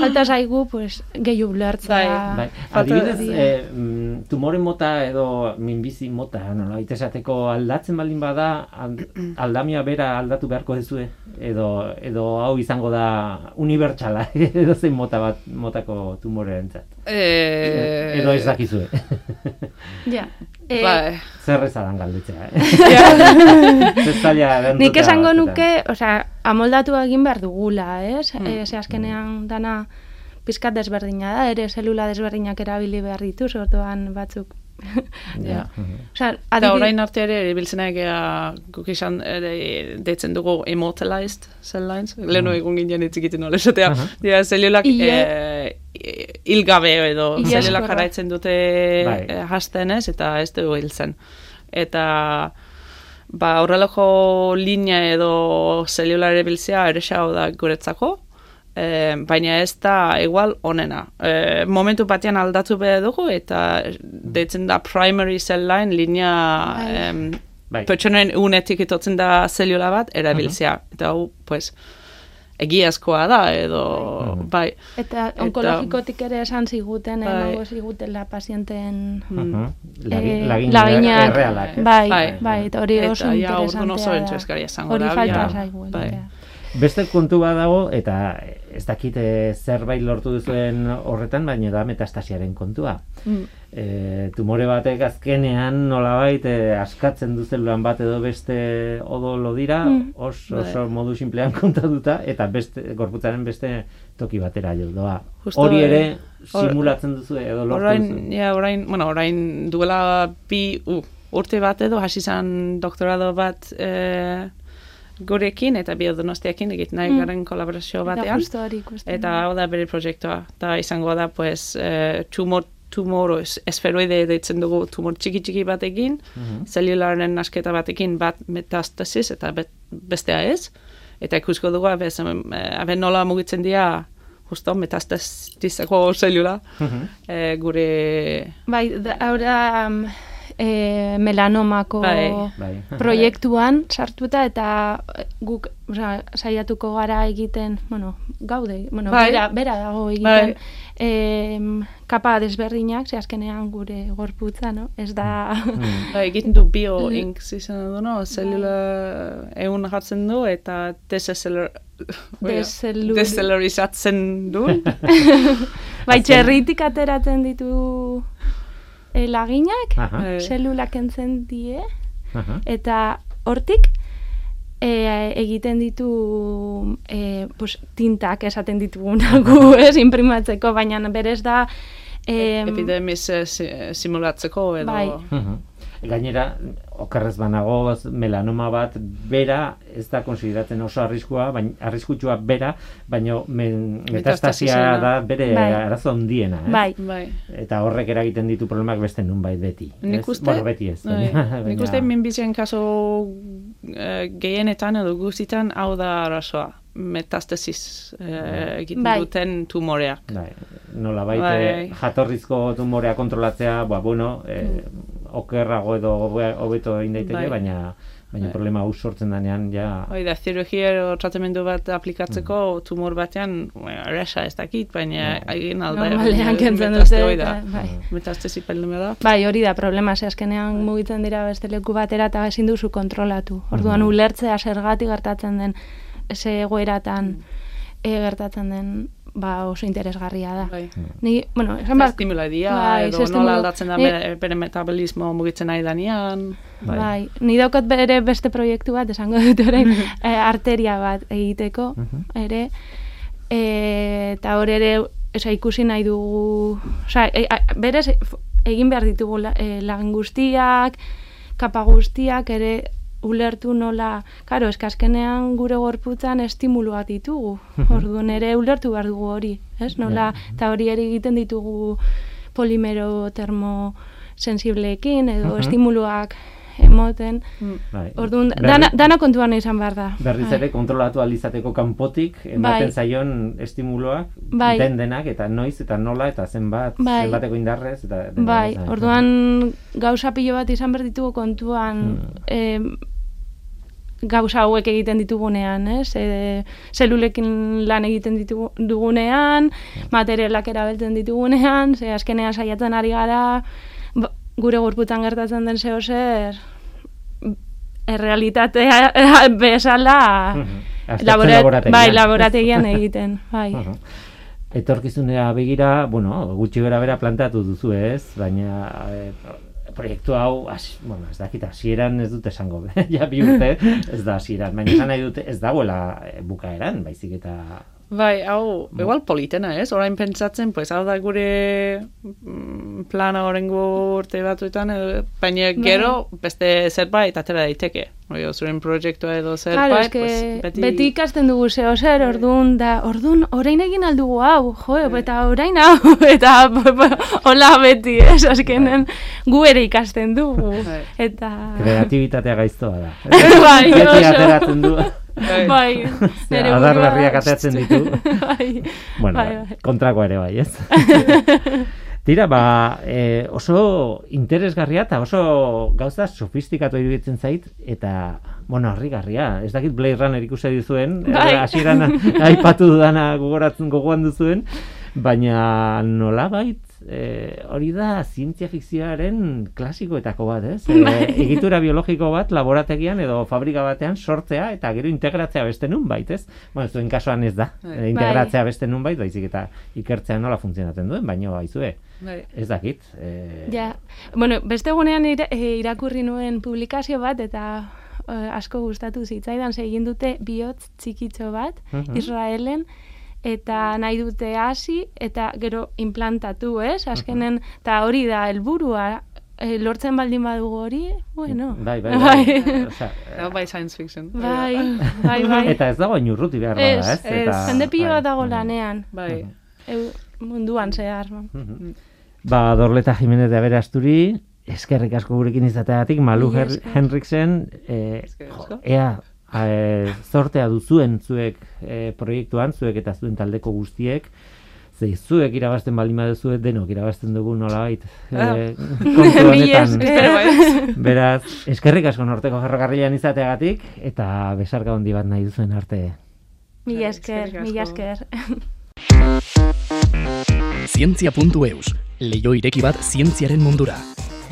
Falta zaigu pues gehiu ulertzea. Bai, Falta- adibidez, eh, mm, tumore mota edo minbizi mota, nola, esateko aldatzen baldin bada, ald- (clears throat) aldamia bera aldatu beharko dezue, edo, edo hau izango da unibertsala, (laughs) edo zein mota bat, motako tumorearentzat. Eh, Edo ez dakizue. (laughs) ja Eh, Bai. Zer ezadan galdetzea, eh? (laughs) Erantzutea Nik esango nuke, osea, amoldatu egin behar dugula, ez? Mm. ze azkenean dana pizkat desberdina da, ere zelula desberdinak erabili behar dituz, orduan batzuk. Ja. mhm. Osea, Eta adibid- orain arte ere, biltzenak ea, guk izan, ere, deitzen dugu immortalized cell lines, lehenu egun ginen itzikiten nola esatea, Aha. dira, zelulak Ile- eh, hilgabe edo Ileskorra. zelulak jarraitzen dute Bai. eh, hasten ez, eta ez dugu hiltzen. Eta ba, horrelako linea edo zelulare biltzea eresago da guretzako, Eh, baina ez da igual onena. Eh, momentu batean aldatu behar dugu eta deitzen da primary cell line linea Bai. em, Bai. pertsonen unetik itotzen da zelula bat erabiltzea. Eta hau, pues, egiazkoa da edo, Mhm. bai. Eta onkologikotik ere esan ziguten, Bai. emango zigutela pazienten Mhm. Lagi- eh, lagin laginak, errealak, bai, Bai. bai, eta hori oso Eta ja, orduan oso interesantea interesgarria da. Hori falta ja. zaigu. Bai. Beste kontu bat dago, eta ez dakit eh, zerbait lortu duzuen horretan, baina da metastasiaren kontua. Mm. E, tumore batek azkenean nolabait e, askatzen du zelulan bat edo beste odolo dira, Mm. oso, Bai. oso modu simplean (laughs) kontatuta, eta beste gorputzaren beste toki batera jo doa. Justo, Hori ere simulatzen duzu edo lortu Orain, duzu. ja, orain, bueno, orain duela bi uh, urte bat edo hasi zan doktorado bat eh, gurekin eta biodonostiakin egiten nahi Mm. garen kolaborazio Eta batean. justo hori. Eta hau da bere proiektua. Eta izango da, pues, eh, tumor, tumor es- esferoide deitzen dugu tumor txiki txiki batekin, Mhm. zelularen asketa batekin bat metastasis eta bet, bestea ez. Eta ikusko dugu, abe, zem- eh, abe nola mugitzen dira justo metastasisako zelula Mhm. eh, gure... Bai, da, hau da, um, e, melanomako Bai. Bai. proiektuan sartuta eta eh, guk osea, saiatuko gara egiten, bueno, gaude, bueno, Bai. bera, bera dago egiten em, kapa desberdinak, ze azkenean gure gorputza, no? Ez da... Mm. Ba, egiten du bio ink izan du, no? Zelula egun jartzen du eta desezeler... (laughs) Dezelur- Dezelurizatzen du. (laughs) bai, txerritik ateratzen ditu e, laginak, Aha, Eh, zelulak kentzen die, aha. eta hortik e, egiten ditu e, pues, tintak esaten dituguna gu, (laughs) ez, imprimatzeko, baina berez da... em, Epidemiz eh, si- simulatzeko edo... Bai. Gainera, okerrez banago melanoma bat bera ez da konsideratzen oso arriskua, baina arriskutsua bera, baina men, metastasia da bere Bai. arazo handiena, ez? Bai, Bai. Eta horrek eragiten ditu problemak beste nunbait beti. Nik uste, Bueno, beti ez. bai, (laughs) nik uste minbizien kaso eh, gehienetan edo guztitan hau da arazoa. Metastasis eh, egiten Bai. duten tumoreak. Bai, nola baite Bai. jatorrizko tumorea kontrolatzea, ba, bueno, eh, okerrago edo hobe- hobeto egin daiteke, Mm. Bai. baina baina Bai. problema hau sortzen denean ja Hoi da, zirurgia edo tratamendu bat aplikatzeko Mm. tumor batean, erresa ez dakit, baina egin alda. normalean kentzen dute. eta, bai. Metastasi peldume da. Bai, hori da problema, ze azkenean mugitzen dira beste leku batera eta ezin duzu kontrolatu. Orduan Mhm. ulertzea zergatik gertatzen den ze egoeratan e, gertatzen den ba oso interesgarria da. Bai. Ni, bueno, esan bat, estimula dira, Bai, edo nola aldatzen da Ni- bere, metabolismo mugitzen nahi danean. Bai. bai. ni daukat bere beste proiektu bat, esango dut orain, (laughs) e, arteria bat egiteko, Mhm. ere, e, eta hor ere, oza, ikusi nahi dugu, oza, e, a, berez, egin behar ditugu la, e, lagin guztiak, kapa guztiak, ere, ulertu nola, karo, eska azkenean gure gorputzan estimuluak ditugu, orduan ere ulertu behar dugu hori, ez? Nola, eta hori ere egiten ditugu polimero termosensibleekin, edo Mhm. estimuluak emoten, Bai. orduan, dana, dana kontuan izan behar da. Berriz Bai. ere kontrolatu alizateko kanpotik ematen Bai. zaion estimuloak Bai. den denak eta noiz eta nola eta zenbat Bai. zenbateko indarrez eta Bai, orduan gauza pilo bat izan behar ditugu kontuan Hmm. em, gauza hauek egiten ditugunean, ez? E, zelulekin lan egiten ditugu, dugunean, materialak erabiltzen ditugunean, ze azkenean saiatzen ari gara, ba, gure gorputan gertatzen den zeo zer, errealitatea (laughs) bezala Mhm. Aztertzen labora- laborategian. bai, laborategian egiten, (laughs) bai. Etorkizunera begira, bueno, gutxi gara bera plantatu duzu ez, baina e, proiektu hau, as, bueno, ez dakit, hasieran ez dute esango, (laughs) ja bi urte, ez da hasieran, baina esan nahi dute ez dagoela bukaeran, baizik eta Bai, hau, igual politena, ez? Orain pentsatzen, pues, hau da gure mm, plana horrengo urte batuetan, edo, baina gero beste zerbait atera daiteke. Oio, zuren proiektua edo zerbait, Claro, eske pues, beti... beti... ikasten dugu zeo zer, orduan, da, orduan, orain egin aldugu hau, jo, eta orain hau, (laughs) eta hola beti, ez, azkenen gu ere ikasten dugu, Bai. eta... kreatibitatea gaiztoa da. (laughs) Bai, Beti ateratzen du. Bai, (laughs) nere adar burua- berriak ateratzen ditu. (laughs) bai, Bueno, bai, bai. kontrakoa ere bai, ez? (laughs) Tira, ba, e, oso interesgarria eta oso gauza sofistikatu iruditzen zait, eta, bueno, harrigarria. Ez dakit Blade Runner ikusi duzuen, Bai. eh, hasieran aipatu dudana gogoratzen gogoan duzuen, baina nolabait e, hori da zientzia fikzioaren klasikoetako bat, ez? (laughs) E, egitura biologiko bat laborategian edo fabrika batean sortzea eta gero integratzea beste nunbait, ez? Bueno, zuen kasuan ez da. E, integratzea beste nunbait, baizik eta ikertzea nola funtzionatzen duen, baino aizue. Bai. Ez dakit. E, Ja, bueno, beste egunean ira, irakurri nuen publikazio bat, eta asko gustatu zitzaidan, ze egin dute bihotz txikitxo bat, Mhm. Israelen, eta nahi dute hasi, eta gero implantatu, ez? Azkenen, eta hori da, helburua e, lortzen baldin badugu hori, bueno. Bai, bai, (laughs) bai. Osea, Hau bai science fiction. Bai, bai, bai. (laughs) Eta ez dago inurruti behar Ez, da, ez? ez. Eta, Jende pilo bai. bat dago lanean, Bai. eu, munduan zehar. Mhm. Ba, Dorleta Jimenez de Aberasturi, eskerrik asko gurekin izateagatik, Malu esker. Henriksen, e, jo, asko. ea, e, zortea duzuen zuek e, proiektuan, zuek eta zuen taldeko guztiek, Ze, zuek irabazten baldin baduzu denok irabazten dugu nolabait. Ah. Eh, kontu (laughs) Mila honetan. Beraz, eskerrik asko norteko ferrokarrilan izateagatik eta besarka handi bat nahi duzuen arte. Mila esker, mila esker. Zientzia.eus, leio ireki bat zientziaren mundura.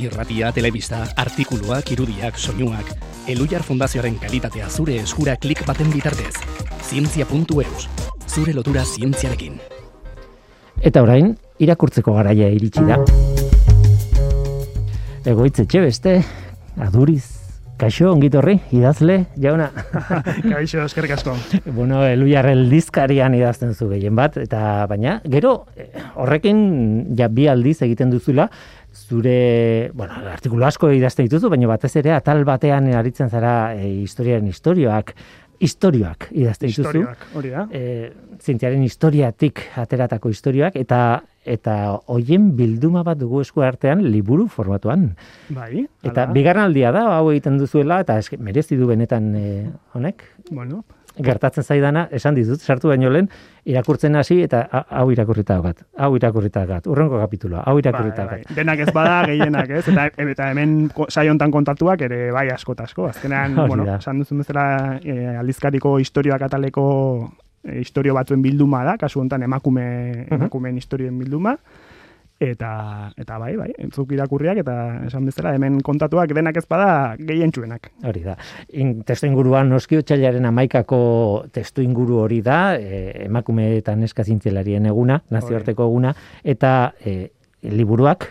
Irratia, telebista, artikuluak, irudiak, soinuak, Elujar Fundazioaren kalitatea zure eskura klik baten bitartez. Zientzia.eus, zure lotura zientziarekin. Eta orain, irakurtzeko garaia iritsi da. Egoitz etxe beste, aduriz, kaixo, ongitorri, idazle, jauna. (laughs) Kaixo, eskerrik asko. bueno, eluiar eldizkarian idazten zu gehien bat, eta baina, gero, eh, horrekin ja bi aldiz egiten duzula, zure, bueno, artikulu asko idazten dituzu, baina batez ere atal batean aritzen zara e, historiaren historioak, historioak idazten dituzu. Historiak, hori da. e, zientziaren historiatik ateratako historioak eta eta hoien bilduma bat dugu esku artean liburu formatuan. Bai. Eta hala. bigarren aldia da hau egiten duzuela eta eske, merezi du benetan e, honek. Bueno, Gertatzen zaidana, esan dizut, sartu baino lehen, irakurtzen hasi eta ha- hau irakurrita daukat, hau irakurrita daukat, urrengo kapituloa, hau bai, irakurrita bai. daukat. Denak ez bada, gehienak ez, eta, eta hemen ko- saio hontan kontatuak ere bai asko asko. Azkenean, (laughs) Hori bueno, esan duzun bezala e, aldizkariko historioak ataleko e, historio batzuen bilduma da, kasu hontan emakume, emakumeen historioen bilduma. Eta, eta bai, bai, entzuk irakurriak eta esan bezala hemen kontatuak denak ez bada gehientsuenak. Hori da. In, testu inguruan noski otxailaren amaikako testu inguru hori da, e, emakume eta neska zientzialarien eguna, nazioarteko eguna, eta e, liburuak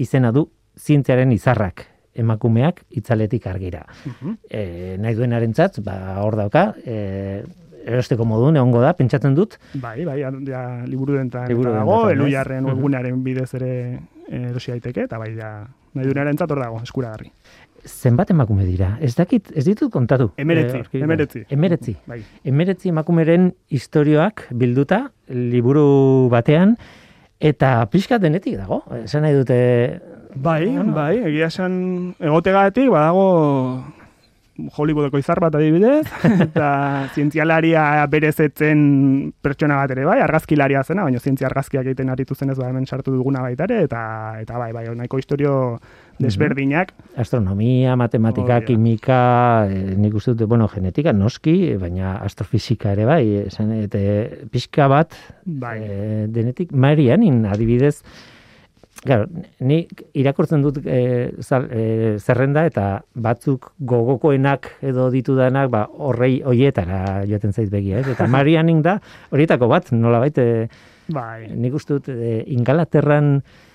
izena du zientziaren izarrak emakumeak itzaletik argira. Mhm. E, nahi duenarentzat, ba, hor dauka, e, erosteko modun egongo da, pentsatzen dut, Bai, bai, ja, liburu dentan Liburu dago, elujarren webgunearen bidez ere eh, erosi daiteke, eta bai, ja, nahi duenaren hor dago, eskuragarri. zenbat emakume dira? Ez dakit, ez ditut kontatu. Emeretzi, Eh, emeretzi. Emeretzi. Bai, emeretzi emakumeren historioak bilduta liburu batean eta pixka denetik dago. Esan nahi dute bai, Bueno. bai, egia esan egotegatik, badago Hollywoodeko izar bat adibidez, (laughs) eta zientzialaria berezetzen pertsona bat ere bai, argazkilaria zena, baina zientzia argazkiak egiten aritu zenez ba hemen sartu duguna baita ere, eta, eta bai, bai, nahiko historio desberdinak, astronomia, matematika, da. kimika, eh, nik uste dut, bueno, genetika noski, baina astrofisika ere bai, esan, eta pixka bat bai, eh, denetik, Marianin adibidez, Claro, ni irakurtzen dut e, zerrenda eta batzuk gogokoenak edo ditudanak ba horrei hoietara joaten zait begia, ez? Eta (laughs) Marianing da horietako bat, nolabait e, bai, nik uste dut e, Ingalaterran e,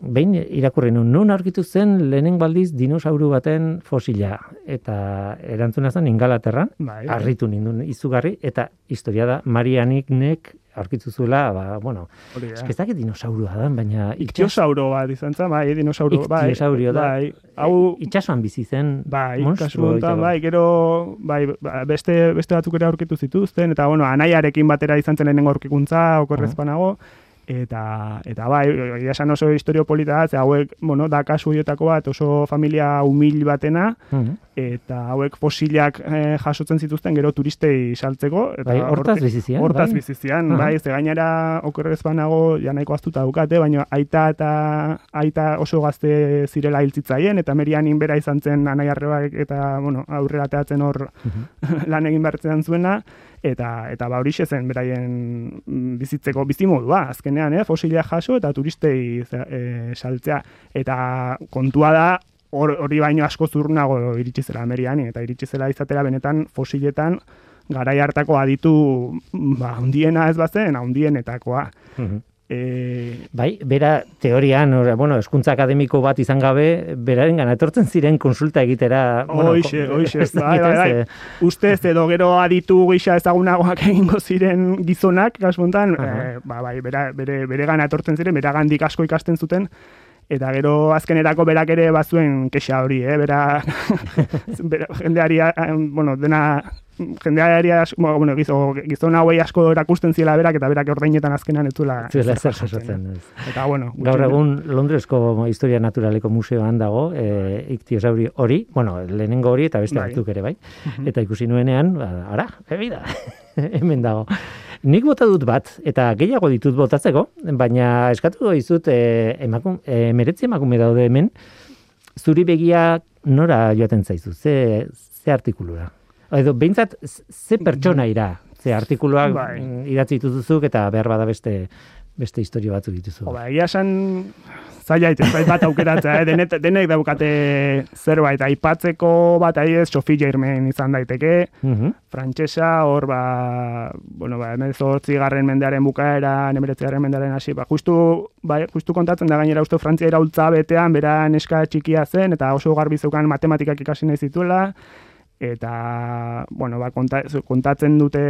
behin irakurri nun, nun aurkitu zen lehenengo aldiz dinosauru baten fosila? Eta erantzuna zen Ingalaterran, bai, harritu nindun izugarri eta historia da Marianiknek aurkitu zuela, ba, bueno, ez dakit dinosaurua da, baina Iktiosauro bat izan zen, bai, dinosauro, bai. Iktiosaurio da. Bai, hau, itxasoan bizi zen bai, monstruo bai, gero, bai, ba, beste, beste batzuk ere aurkitu zituzten, eta, bueno, anaiarekin batera izan zen lehenengo aurkikuntza, okorrez banago, eta, eta bai, egia esan oso historio polita da, ze hauek, bueno, da kasu horietako bat, oso familia humil batena, Mhm. eta hauek fosilak eh, jasotzen zituzten gero turistei saltzeko. Eta Bai, hortaz hortik- bizi ziren, Hortaz bai. bizi ziren, Aha. bai, ze gainera okerrez banago ja nahiko aztuta dukate, baina aita eta aita oso gazte zirela hiltzitzaien, eta merianin bera izan zen anaiarrebak eta, bueno, aurrera teatzen hor (laughs) lan egin bertzen zuena, eta eta ba horixe zen beraien mm, bizitzeko bizimodua. Azkenean eh fosilak jaso eta turistei eh, saltzea. Eta kontua da hor- hori baino asko zurnago iritsi zela Ameriani eta iritsi zela izatera benetan fosiletan garai hartako aditu ba hundiena ez bazen hundienetakoa Mhm. E, Bai, bera teorian, ora, bueno, eskuntza akademiko bat izan gabe, beraren gana etortzen ziren konsulta egitera. bueno, Hoixe, ko- hoixe, ez bai, bai, bai. eh, ustez edo gero aditu gisa ezagunagoak (laughs) egingo ziren gizonak, kasu honetan, Aha. eh, ba, bai, bera, bere, bere gana etortzen ziren, bera gandik asko ikasten zuten, eta gero azkenerako berak ere bazuen kexa hori, eh? bera, (laughs) bera jendeari, eh, bueno, dena, jendeari, as- bueno, gizo, gizon hauei asko erakusten ziela berak, eta berak ordainetan azkenan ez zuela zer jasotzen. ez. Eta, bueno, Gaur egun Londresko Historia Naturaleko Museoan dago, e, iktiosaurio hori, bueno, lehenengo hori eta beste Bai. batzuk ere bai. Eta ikusi nuenean, ba, ara, ebida, (laughs) hemen dago. Nik bota dut bat, eta gehiago ditut botatzeko, baina eskatu dizut e, emakum, e, meretzi emakume daude hemen, zuri begia nora joaten zaizu, ze, ze artikulura? Edo, behintzat, ze pertsona ira, ze artikuluak Bai. mm, idatzi dituzuzuk eta behar bada beste beste historio batzuk dituzu. Ba, egia esan zaila zait bat aukeratzea, eh? Denet, denek daukate zerbait aipatzeko bat adibidez Sophie Germain izan daiteke, Mhm. frantsesa hor ba, bueno, ba, emezortzi garren mendearen bukaera, emeretzi garren mendearen hasi, ba, justu, ba, justu kontatzen da gainera uste Frantzia iraultza betean, bera neska txikia zen, eta oso garbi zeukan matematikak ikasi nahi zituela, eta, bueno, ba, konta, kontatzen dute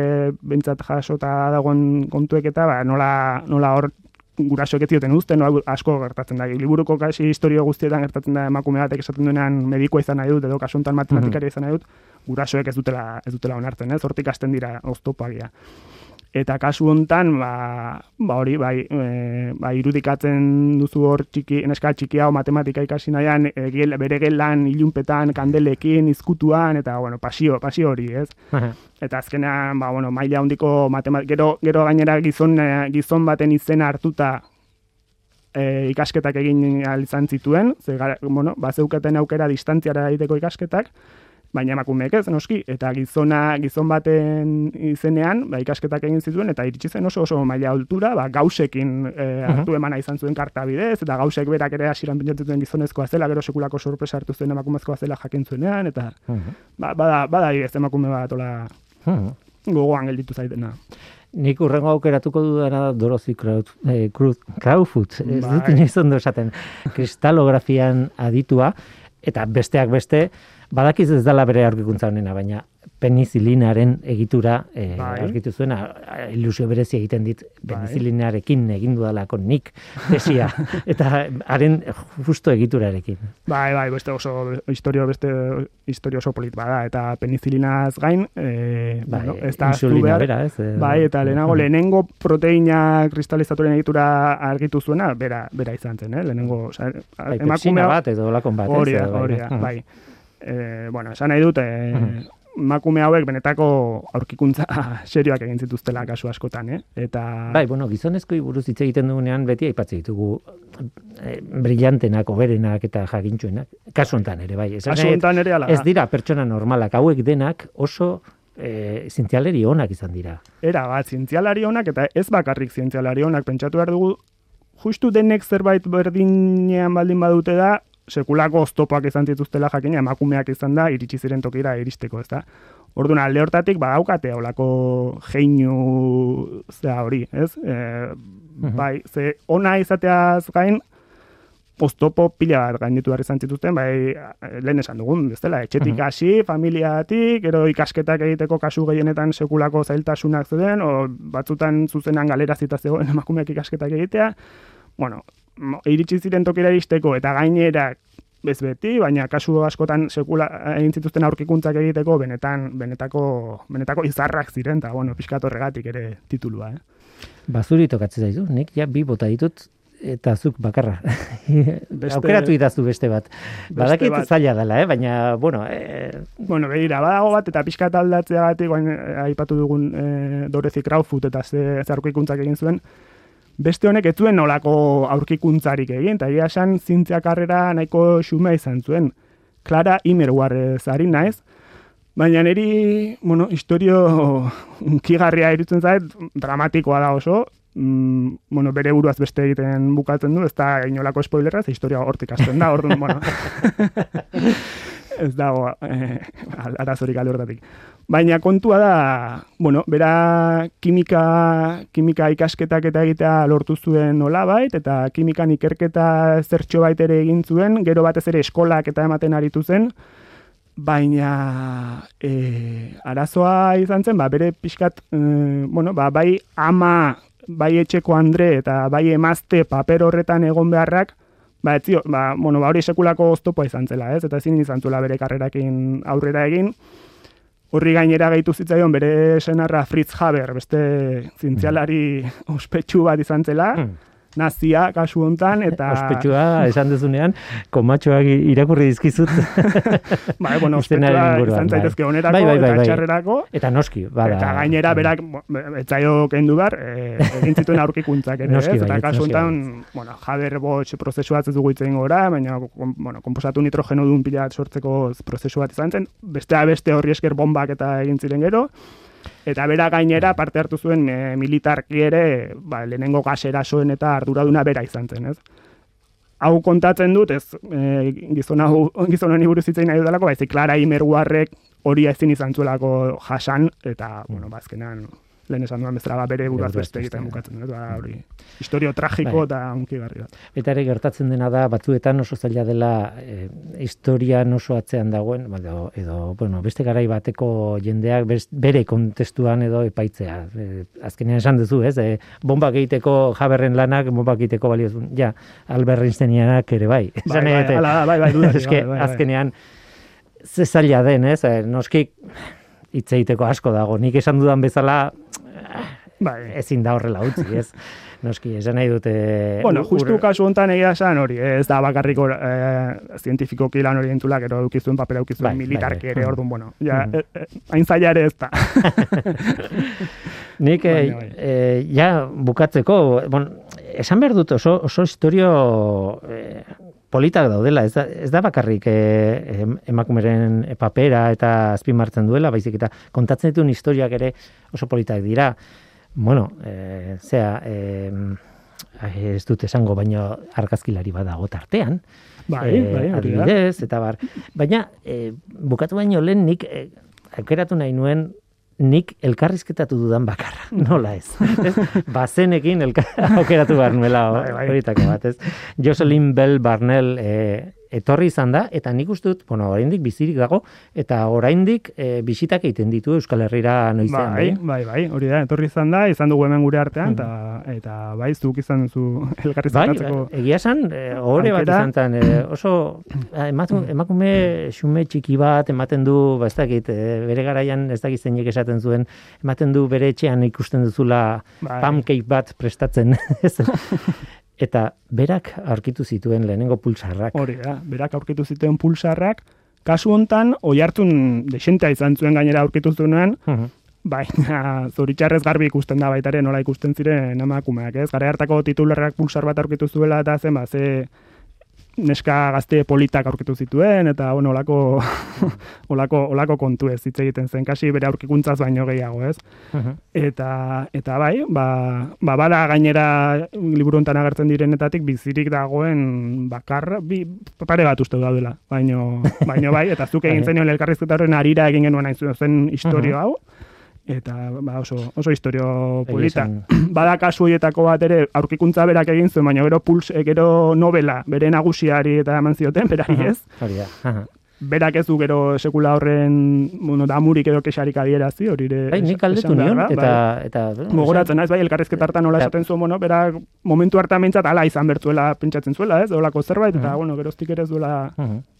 bentsat jasota dagoen kontuek eta, ba, nola, nola hor gurasoek ez zioten uzten, no, asko gertatzen da. Liburuko kasi historio guztietan gertatzen da emakume batek esaten duenean medikoa izan nahi dut, edo kasuntan matematikaria izan nahi dut, gurasoek ez dutela, ez dutela onartzen, ez? Hortik hasten dira oztopagia. Eta kasu hontan, ba, ba hori, bai, e, ba, irudikatzen duzu hor txiki, neska txiki hau matematika ikasi nahian, e, gel, bere gelan ilunpetan, kandelekin, izkutuan, eta, bueno, pasio, pasio hori, ez? Aha. Eta azkenean, ba, bueno, maila handiko matematika, gero, gero gainera gizon, eh, gizon baten izena hartuta e, ikasketak egin izan zituen, ze, bueno, ba, zeukaten aukera distantziara egiteko ikasketak, baina emakumeek ez, noski, eta gizona, gizon baten izenean, ba, ikasketak egin zituen, eta iritsi zen oso oso maila altura, ba, gausekin e, hartu emana izan zuen karta bidez, eta gausek berak ere hasieran pentsatzen zuen gizonezkoa zela, gero sekulako sorpresa hartu zuen emakumezkoa zela jakin zuenean, eta ba, bada, bada ez emakume bat ola gogoan gelditu zaitena. Nik urrengo aukeratuko dudana da Dorothy eh, Crowfoot, ez Bai. dut inoiz ondo esaten, kristalografian aditua, eta besteak beste, badakiz ez dela bere aurkikuntza honena, baina penicilinaren egitura eh, Bai. aurkitu zuena, ilusio berezi egiten dit penizilinarekin egin dudalako nik tesia, (laughs) eta haren justo egiturarekin. Bai, bai, beste oso historio beste historio oso polit bada eta penicilinaz gain, eh, Bai, bueno, ez da insulina behar. bera, ez? eh, Bai, eta lehenago lehenengo proteina kristalizaturen egitura argitu zuena, bera, bera izan zen, eh? Lehenengo, oza, Bai, pepsina bat edo olakon bat? Hori da, Eh, hori da, Mhm. bai. Eh, bueno, esan nahi dut, eh, Mhm. emakume hauek benetako aurkikuntza (laughs) serioak egin zituztela kasu askotan, eh? Eta Bai, bueno, gizonezkoi buruz hitz egiten dugunean beti aipatzen ditugu eh, brillantenak, oberenak eta jakintxuenak. Kasu hontan ere, bai. Esan kasu nahi, honetan ere ala ez dira pertsona normalak, hauek denak oso eh, zientzialeri onak izan dira. Era bat, zientzialari honak, eta ez bakarrik zientzialari honak, pentsatu behar dugu, justu denek zerbait berdinean baldin badute da, sekulako oztopoak izan zituztela jakina, emakumeak izan da, iritsi ziren tokira iristeko, ez da? Orduan, alde hortatik, badaukate olako jeinu zea hori, ez? E, Bai, ze ona izateaz gain, oztopo pila bat gainditu behar izan zituzten, bai, lehen esan dugun, bezala, etxetik Mhm. hasi, familiatik, gero ikasketak egiteko kasu gehienetan sekulako zailtasunak zeuden, o batzutan zuzenan galera zita zegoen emakumeak ikasketak egitea, bueno, iritsi ziren tokira iristeko eta gainera bez beti, baina kasu askotan sekula egin zituzten aurkikuntzak egiteko benetan benetako benetako izarrak ziren eta bueno, pixkat horregatik ere titulua, eh. Bazuri tokatzen zaizu, nik ja bi bota ditut eta zuk bakarra. (laughs) Aukeratu idazu beste bat. Badakit bat. zaila dela, eh? baina, bueno, eh, Bueno, begira, badago bat, eta pixka aldatzeagatik, guain, eh, aipatu dugun e, Dorothy Crowfoot eta ze, ze egin zuen, beste honek ez zuen nolako aurkikuntzarik egin, eta egia esan zientzia karrera nahiko xumea izan zuen. Clara Immerwahr ari naiz, baina niri, bueno, historio (laughs) unkigarria irutzen zait, dramatikoa da oso, mm, bueno, bere buruaz beste egiten bukatzen du, ez da inolako spoilerra, ze historia hortik hasten da, orduan, bueno, (laughs) ez dago eh, arazorik alde. Baina kontua da, bueno, bera kimika, kimika ikasketak eta egitea lortu zuen nolabait, eta kimikan ikerketa zertxo bait ere egin zuen, gero batez ere eskolak eta ematen aritu zen, baina e, arazoa izan zen, ba, bere pixkat, e, bueno, ba, bai ama, bai etxeko andre eta bai emazte paper horretan egon beharrak, ba, etzio, ba, bueno, ba, hori sekulako oztopoa izan zela, ez? Eta ezin izan zuela bere karrerakin aurrera egin. Horri gainera gaitu zitzaion bere senarra Fritz Haber, beste zientzialari ospetsu bat izan zela, Hmm. Nazia kasu hontan eta Ospetsua esan dezunean komatxoak irakurri dizkizut. (laughs) bai, bueno, ospetsua izan bai. zaitezke onerako Bai, bai, bai, eta bai. txarrerako. Eta noski, bada. Eta gainera berak etzaio kendu behar, e, egin zituen aurkikuntzak ere, Noski ez? Eta kasu noski honetan, bueno, Haber Bosch prozesu bat ez dugu itzen gora, baina bueno, komposatu nitrogeno dun pila sortzeko prozesu bat izan zen, bestea beste horri esker bombak eta egin ziren gero, Eta bera gainera parte hartu zuen e, militarki ere, ba, lehenengo gaserasoen eta arduraduna bera izan zen, ez? Hau kontatzen dut, ez e, hau gizon honi buruz hitzein nahi dudalako, baizik Clara Imerguarrek hori ezin izan zuelako jasan, eta, bueno, ba, azkenan, lehen esan duan bezala, ba, bere buruaz beste egiten bukatzen dut, ba, hori, historio tragiko Bai. eta unkigarri bat. Eta ere gertatzen dena da batzuetan oso zaila dela e, historian oso atzean dagoen, edo, edo bueno, beste garai bateko jendeak bes- bere kontestuan edo epaitzea. E, azkenean esan duzu, ez? E, bombak egiteko jaberren lanak, bombak egiteko baliozun. Ja, Albert Einsteinianak ere bai. Bai, bai, da, bai, bai, dudarik (laughs) Eske, bai, bai. azkenean, ze zaila den, ez? E, noski hitz egiteko asko dago. Nik esan dudan bezala, Bai. ezin da horrela utzi, ez? (laughs) Noski, esan nahi dute... Bueno, justu ur- kasu hontan egia esan hori, ez da bakarriko eh, zientifikoki lan hori entzula, gero eukizuen papera eukizuen Bai, bai, militarki bai. ere, orduan, bueno, ja, Mhm. eh, eh, hain zaila ere ez da. (laughs) Nik, eh, Baina bai. eh, ja, bukatzeko, bon, esan behar dut oso, oso historio eh, politak daudela, ez da, ez da bakarrik eh, em- emakumeren papera eta azpimartzen duela, baizik eta kontatzen dituen historiak ere oso politak dira. Bueno, eh, zea, eh, ez dut esango, baina argazkilari badago tartean. Bai, eh, bai, adibidez, eta bar. Baina, eh, bukatu baino lehen nik eh, aukeratu nahi nuen nik elkarrizketatu dudan bakarra, (laughs) nola ez. ez? Bazenekin elka, (laughs) aukeratu behar nuela Bai, bai. horitako bat, ez. Jocelyn Bell Barnell eh, etorri izan da, eta nik uste dut, bueno, oraindik bizirik dago, eta oraindik eh, bisitak egiten ditu Euskal Herrira noizean. Bai, bai, bai, hori da, etorri izan da, izan dugu hemen gure artean, eta, eta bai, zuk izan duzu (laughs) Bai, elkarrizketatzeko. egia esan, eh, ohore bat izan zen, eh, oso eh, emakume xume txiki bat ematen du, ba ez dakit, eh, bere garaian ez dakit zeinek esaten zuen, ematen du bere etxean ikusten duzula Bai. pancake bat prestatzen. (laughs) (laughs) Eta berak aurkitu zituen lehenengo pulsarrak. Hori da, berak aurkitu zituen pulsarrak, kasu hontan, oi hartun desentea izan zuen gainera aurkitu zuenean, Mhm. baina zoritxarrez garbi ikusten da baita ere nola ikusten ziren emakumeak, ez? Gara hartako titularrak pulsar bat aurkitu zuela eta zen, ba, ze neska gazte politak aurkitu zituen, eta, bueno, olako, (laughs) olako, olako kontu ez hitz egiten zen, kasi bere aurkikuntzaz baino gehiago, ez? Mhm. Eta, eta bai, ba, ba bada gainera liburu hontan agertzen direnetatik bizirik dagoen bakar, bi, pare bat uste daudela, baino, baino bai, eta zuk egin Bai. zenioen elkarrizketa horren arira egin genuen hain zen historio Mhm. hau, eta ba, oso, oso historio polita. (clears throat) Bada kasu horietako bat ere aurkikuntza berak egin zuen, baina gero puls, eh, gero novela, bere nagusiari eta eman zioten, (laughs) berari ez. Berak ez du gero sekula horren, bueno, damurik edo kexarik adierazi, hori ere Bai, nik behar nion, eta... bai. eta bueno, Gogoratzen naiz, bai, elkarrezketa hartan nola Eta- esaten zuen, bueno, berak momentu hartan behintzat ala izan bertuela pentsatzen zuela, ez, olako zerbait, eta, bueno, geroztik ere ez duela,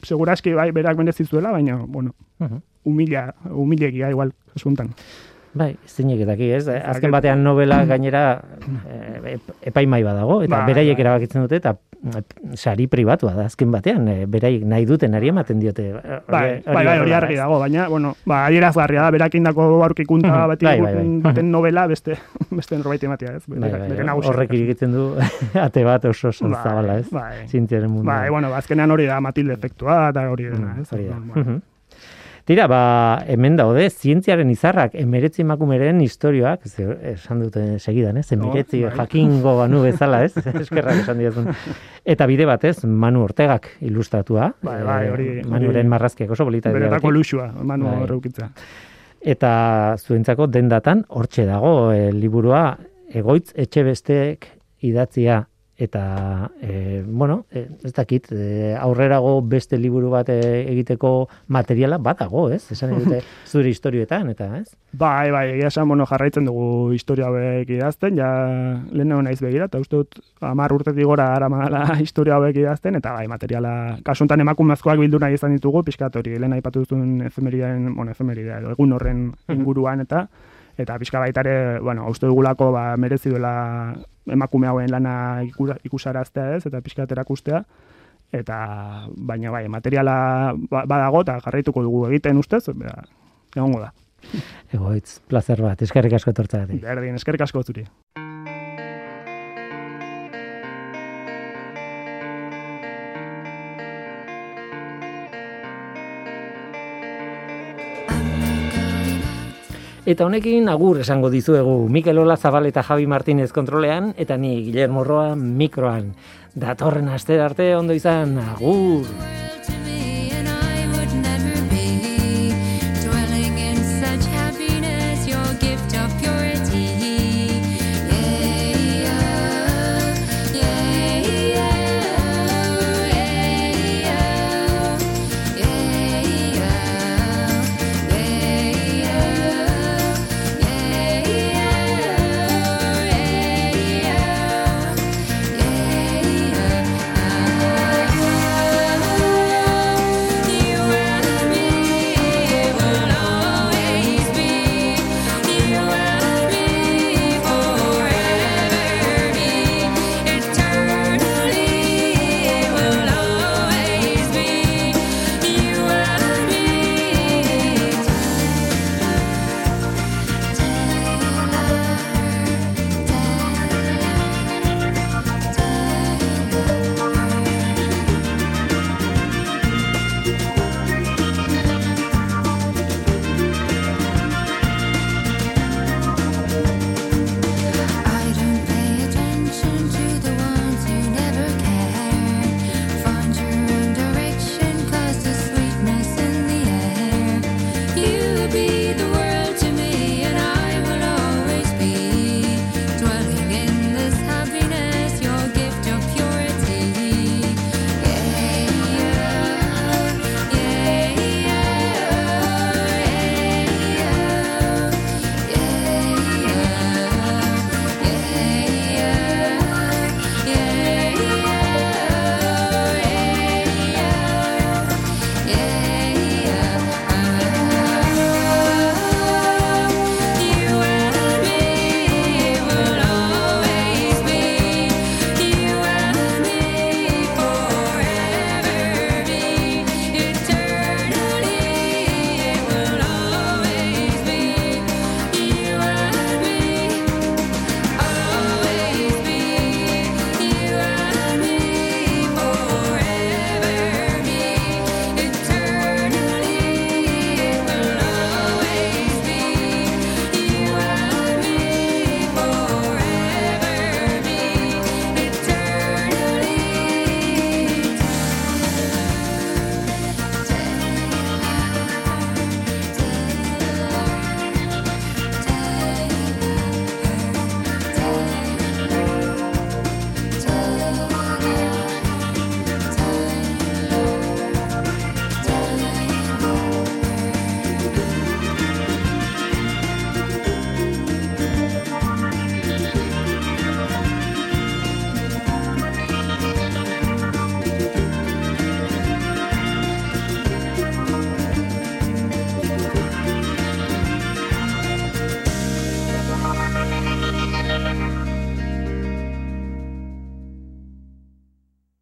seguraski bai, berak merezi zuela, baina, bueno, humila, humilegia igual, asuntan. Bai, zeinek daki, ez? Azken batean novela gainera eh, ep- epaimai badago, eta Bai, beraiek bai. erabakitzen dute, eta eh, sari pribatua da, azken batean, eh, beraiek nahi duten ari ematen diote. Bai, bai, bai, hori argi dago, baina, bueno, ba, adierazgarria da, berak indako aurkikuntza Mhm, bati bai, bai, bai. baten novela, beste, (laughs) beste norbait ematea, ez? Bai, bai, nagusia. horrek irigiten du (laughs) ate bat oso Bai, zabala, ez? bai. Zientziaren mundu. Bai, bueno, ba, azkenean hori da Matilde efektua, eta hori dena, ez? Hori da. Tira, ba, hemen daude, zientziaren izarrak, emeretzi emakumeren historioak, esan duten segidan, ez? Emeretzi bai. jakingo banu bezala, ez? (laughs) Eskerrak esan diazun. Eta bide batez, Manu Ortegak ilustratua. Bai, bai, eh, hori- Manuren hori- marrazkiak oso bolita beti. luxua, manu Bai. horreukitza. Eta zuentzako dendatan, hortxe dago, e, liburua, egoitz etxe besteek idatzia, eta, e, bueno, e, ez dakit, e, aurrerago beste liburu bat egiteko materiala badago, ez? Esan dute (laughs) zure historioetan, eta, ez? Bai, bai, egia esan, bueno, jarraitzen dugu historia hauek idazten, ja lehen naiz begira, eta uste dut hamar urtetik gora aramadala (laughs) historia hauek idazten, eta bai, materiala, kasuntan emakumezkoak bildu nahi izan ditugu, pixkat hori, lehen aipatu duzun efemeridaen, bueno, efemerida edo egun horren inguruan, eta eta pixka baita ere, bueno, uste dugulako ba, merezi duela emakume hauen lana iku- ikusaraztea ez, eta pixka erakustea, eta baina bai, materiala ba- badago eta jarraituko dugu egiten ustez, ba, egongo da. Egoitz, placer bat, eskerrik asko etortzagatik. Berdin, eskerrik asko zuri. Eta honekin agur esango dizuegu Mikel Ola Zabal eta Javi Martínez kontrolean eta ni Guillermo Roa mikroan. Datorren aste arte ondo izan agur.